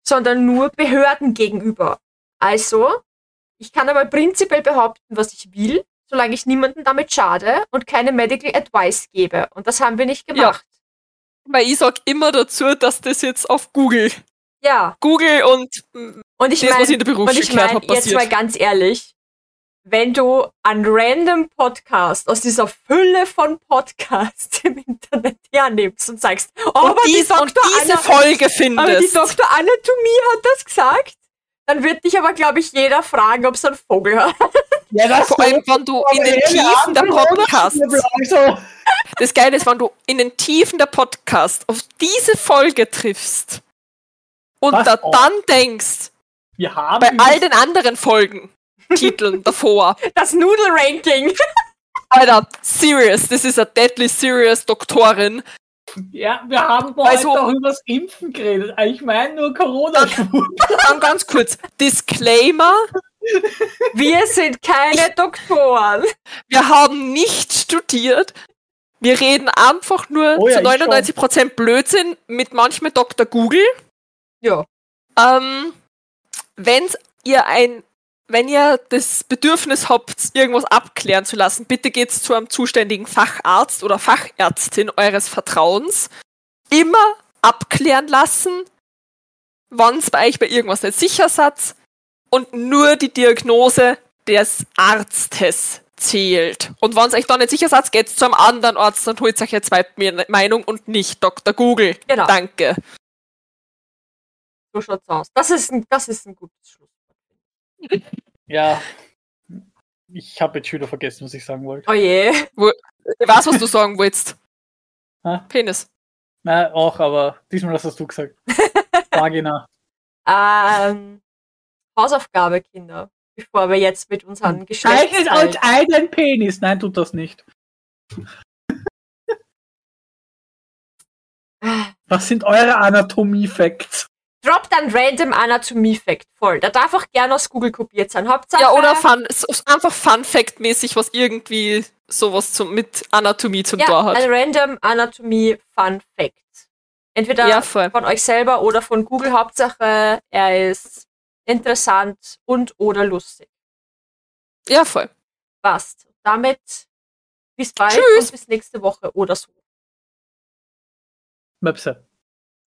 sondern nur Behörden gegenüber. Also, ich kann aber prinzipiell behaupten, was ich will, solange ich niemanden damit schade und keine Medical Advice gebe. Und das haben wir nicht gemacht. Weil ich sag immer dazu, dass das jetzt auf Google, Ja. Google und Und ich das, was ich in meine, der und ich Berufsschule meine habe, jetzt mal passiert. ganz ehrlich, wenn du einen random Podcast aus dieser Fülle von Podcasts im Internet hernimmst und sagst, oh, Und, aber die dies, und Dr. diese Anna, Folge aber die findest. Dr. Anatomie hat das gesagt, dann wird dich aber, glaube ich, jeder fragen, ob es ein Vogel hat. ja, das Vor allem, wenn du in den Tiefen der Podcasts, Also, das Geile ist, wenn du in den Tiefen der Podcasts auf diese Folge triffst und da dann denkst, wir haben bei all den anderen Folgen, Titeln davor, Das Nudelranking. Alter, serious, das ist eine deadly serious Doktorin. ja, wir haben Also- heute auch über das Impfen geredet. Ich meine nur corona Dann ganz kurz, Disclaimer, Wir sind keine Doktoren. wir haben nicht studiert. Wir reden einfach nur Oh ja, zu ich schon. 99% Blödsinn mit manchmal Dr. Google. Ja. Ähm, wenn ihr ein, wenn ihr das Bedürfnis habt, irgendwas abklären zu lassen, bitte geht's zu einem zuständigen Facharzt oder Fachärztin eures Vertrauens. Immer abklären lassen, wann's bei euch bei irgendwas nicht sicher seid und nur die Diagnose des Arztes zählt. Und wenn euch da nicht sicher seid, geht's zu einem anderen Arzt und holt euch eine zweite Meinung und nicht Dr. Google. Genau. Danke. So schaut's aus. Das ist ein, das ist ein gutes Schlusswort. Ja. Ich habe jetzt schon wieder vergessen, was ich sagen wollte. Oh je. Ich weiß, was du sagen willst. Hä? Penis. Na, auch, aber diesmal hast du gesagt. Vagina. Ähm, Hausaufgabe, Kinder. Bevor wir jetzt mit unseren Zeichnet euch Geschlechtsteilen... einen Penis. Nein, tut das nicht. Was sind eure Anatomie-Facts? Droppt dann random Anatomie-Fact voll. Da darf auch gerne aus Google kopiert sein. Hauptsache... Ja, oder Fun, einfach Fun-Fact-mäßig, was irgendwie sowas zum, mit Anatomie zum ja, Tor hat. ein random Anatomie-Fun-Fact. Entweder Ja, von euch selber oder von Google. Hauptsache, er ist interessant und oder lustig. Ja, voll. Passt. Damit bis bald Tschüss. und bis nächste Woche oder so. Möpse.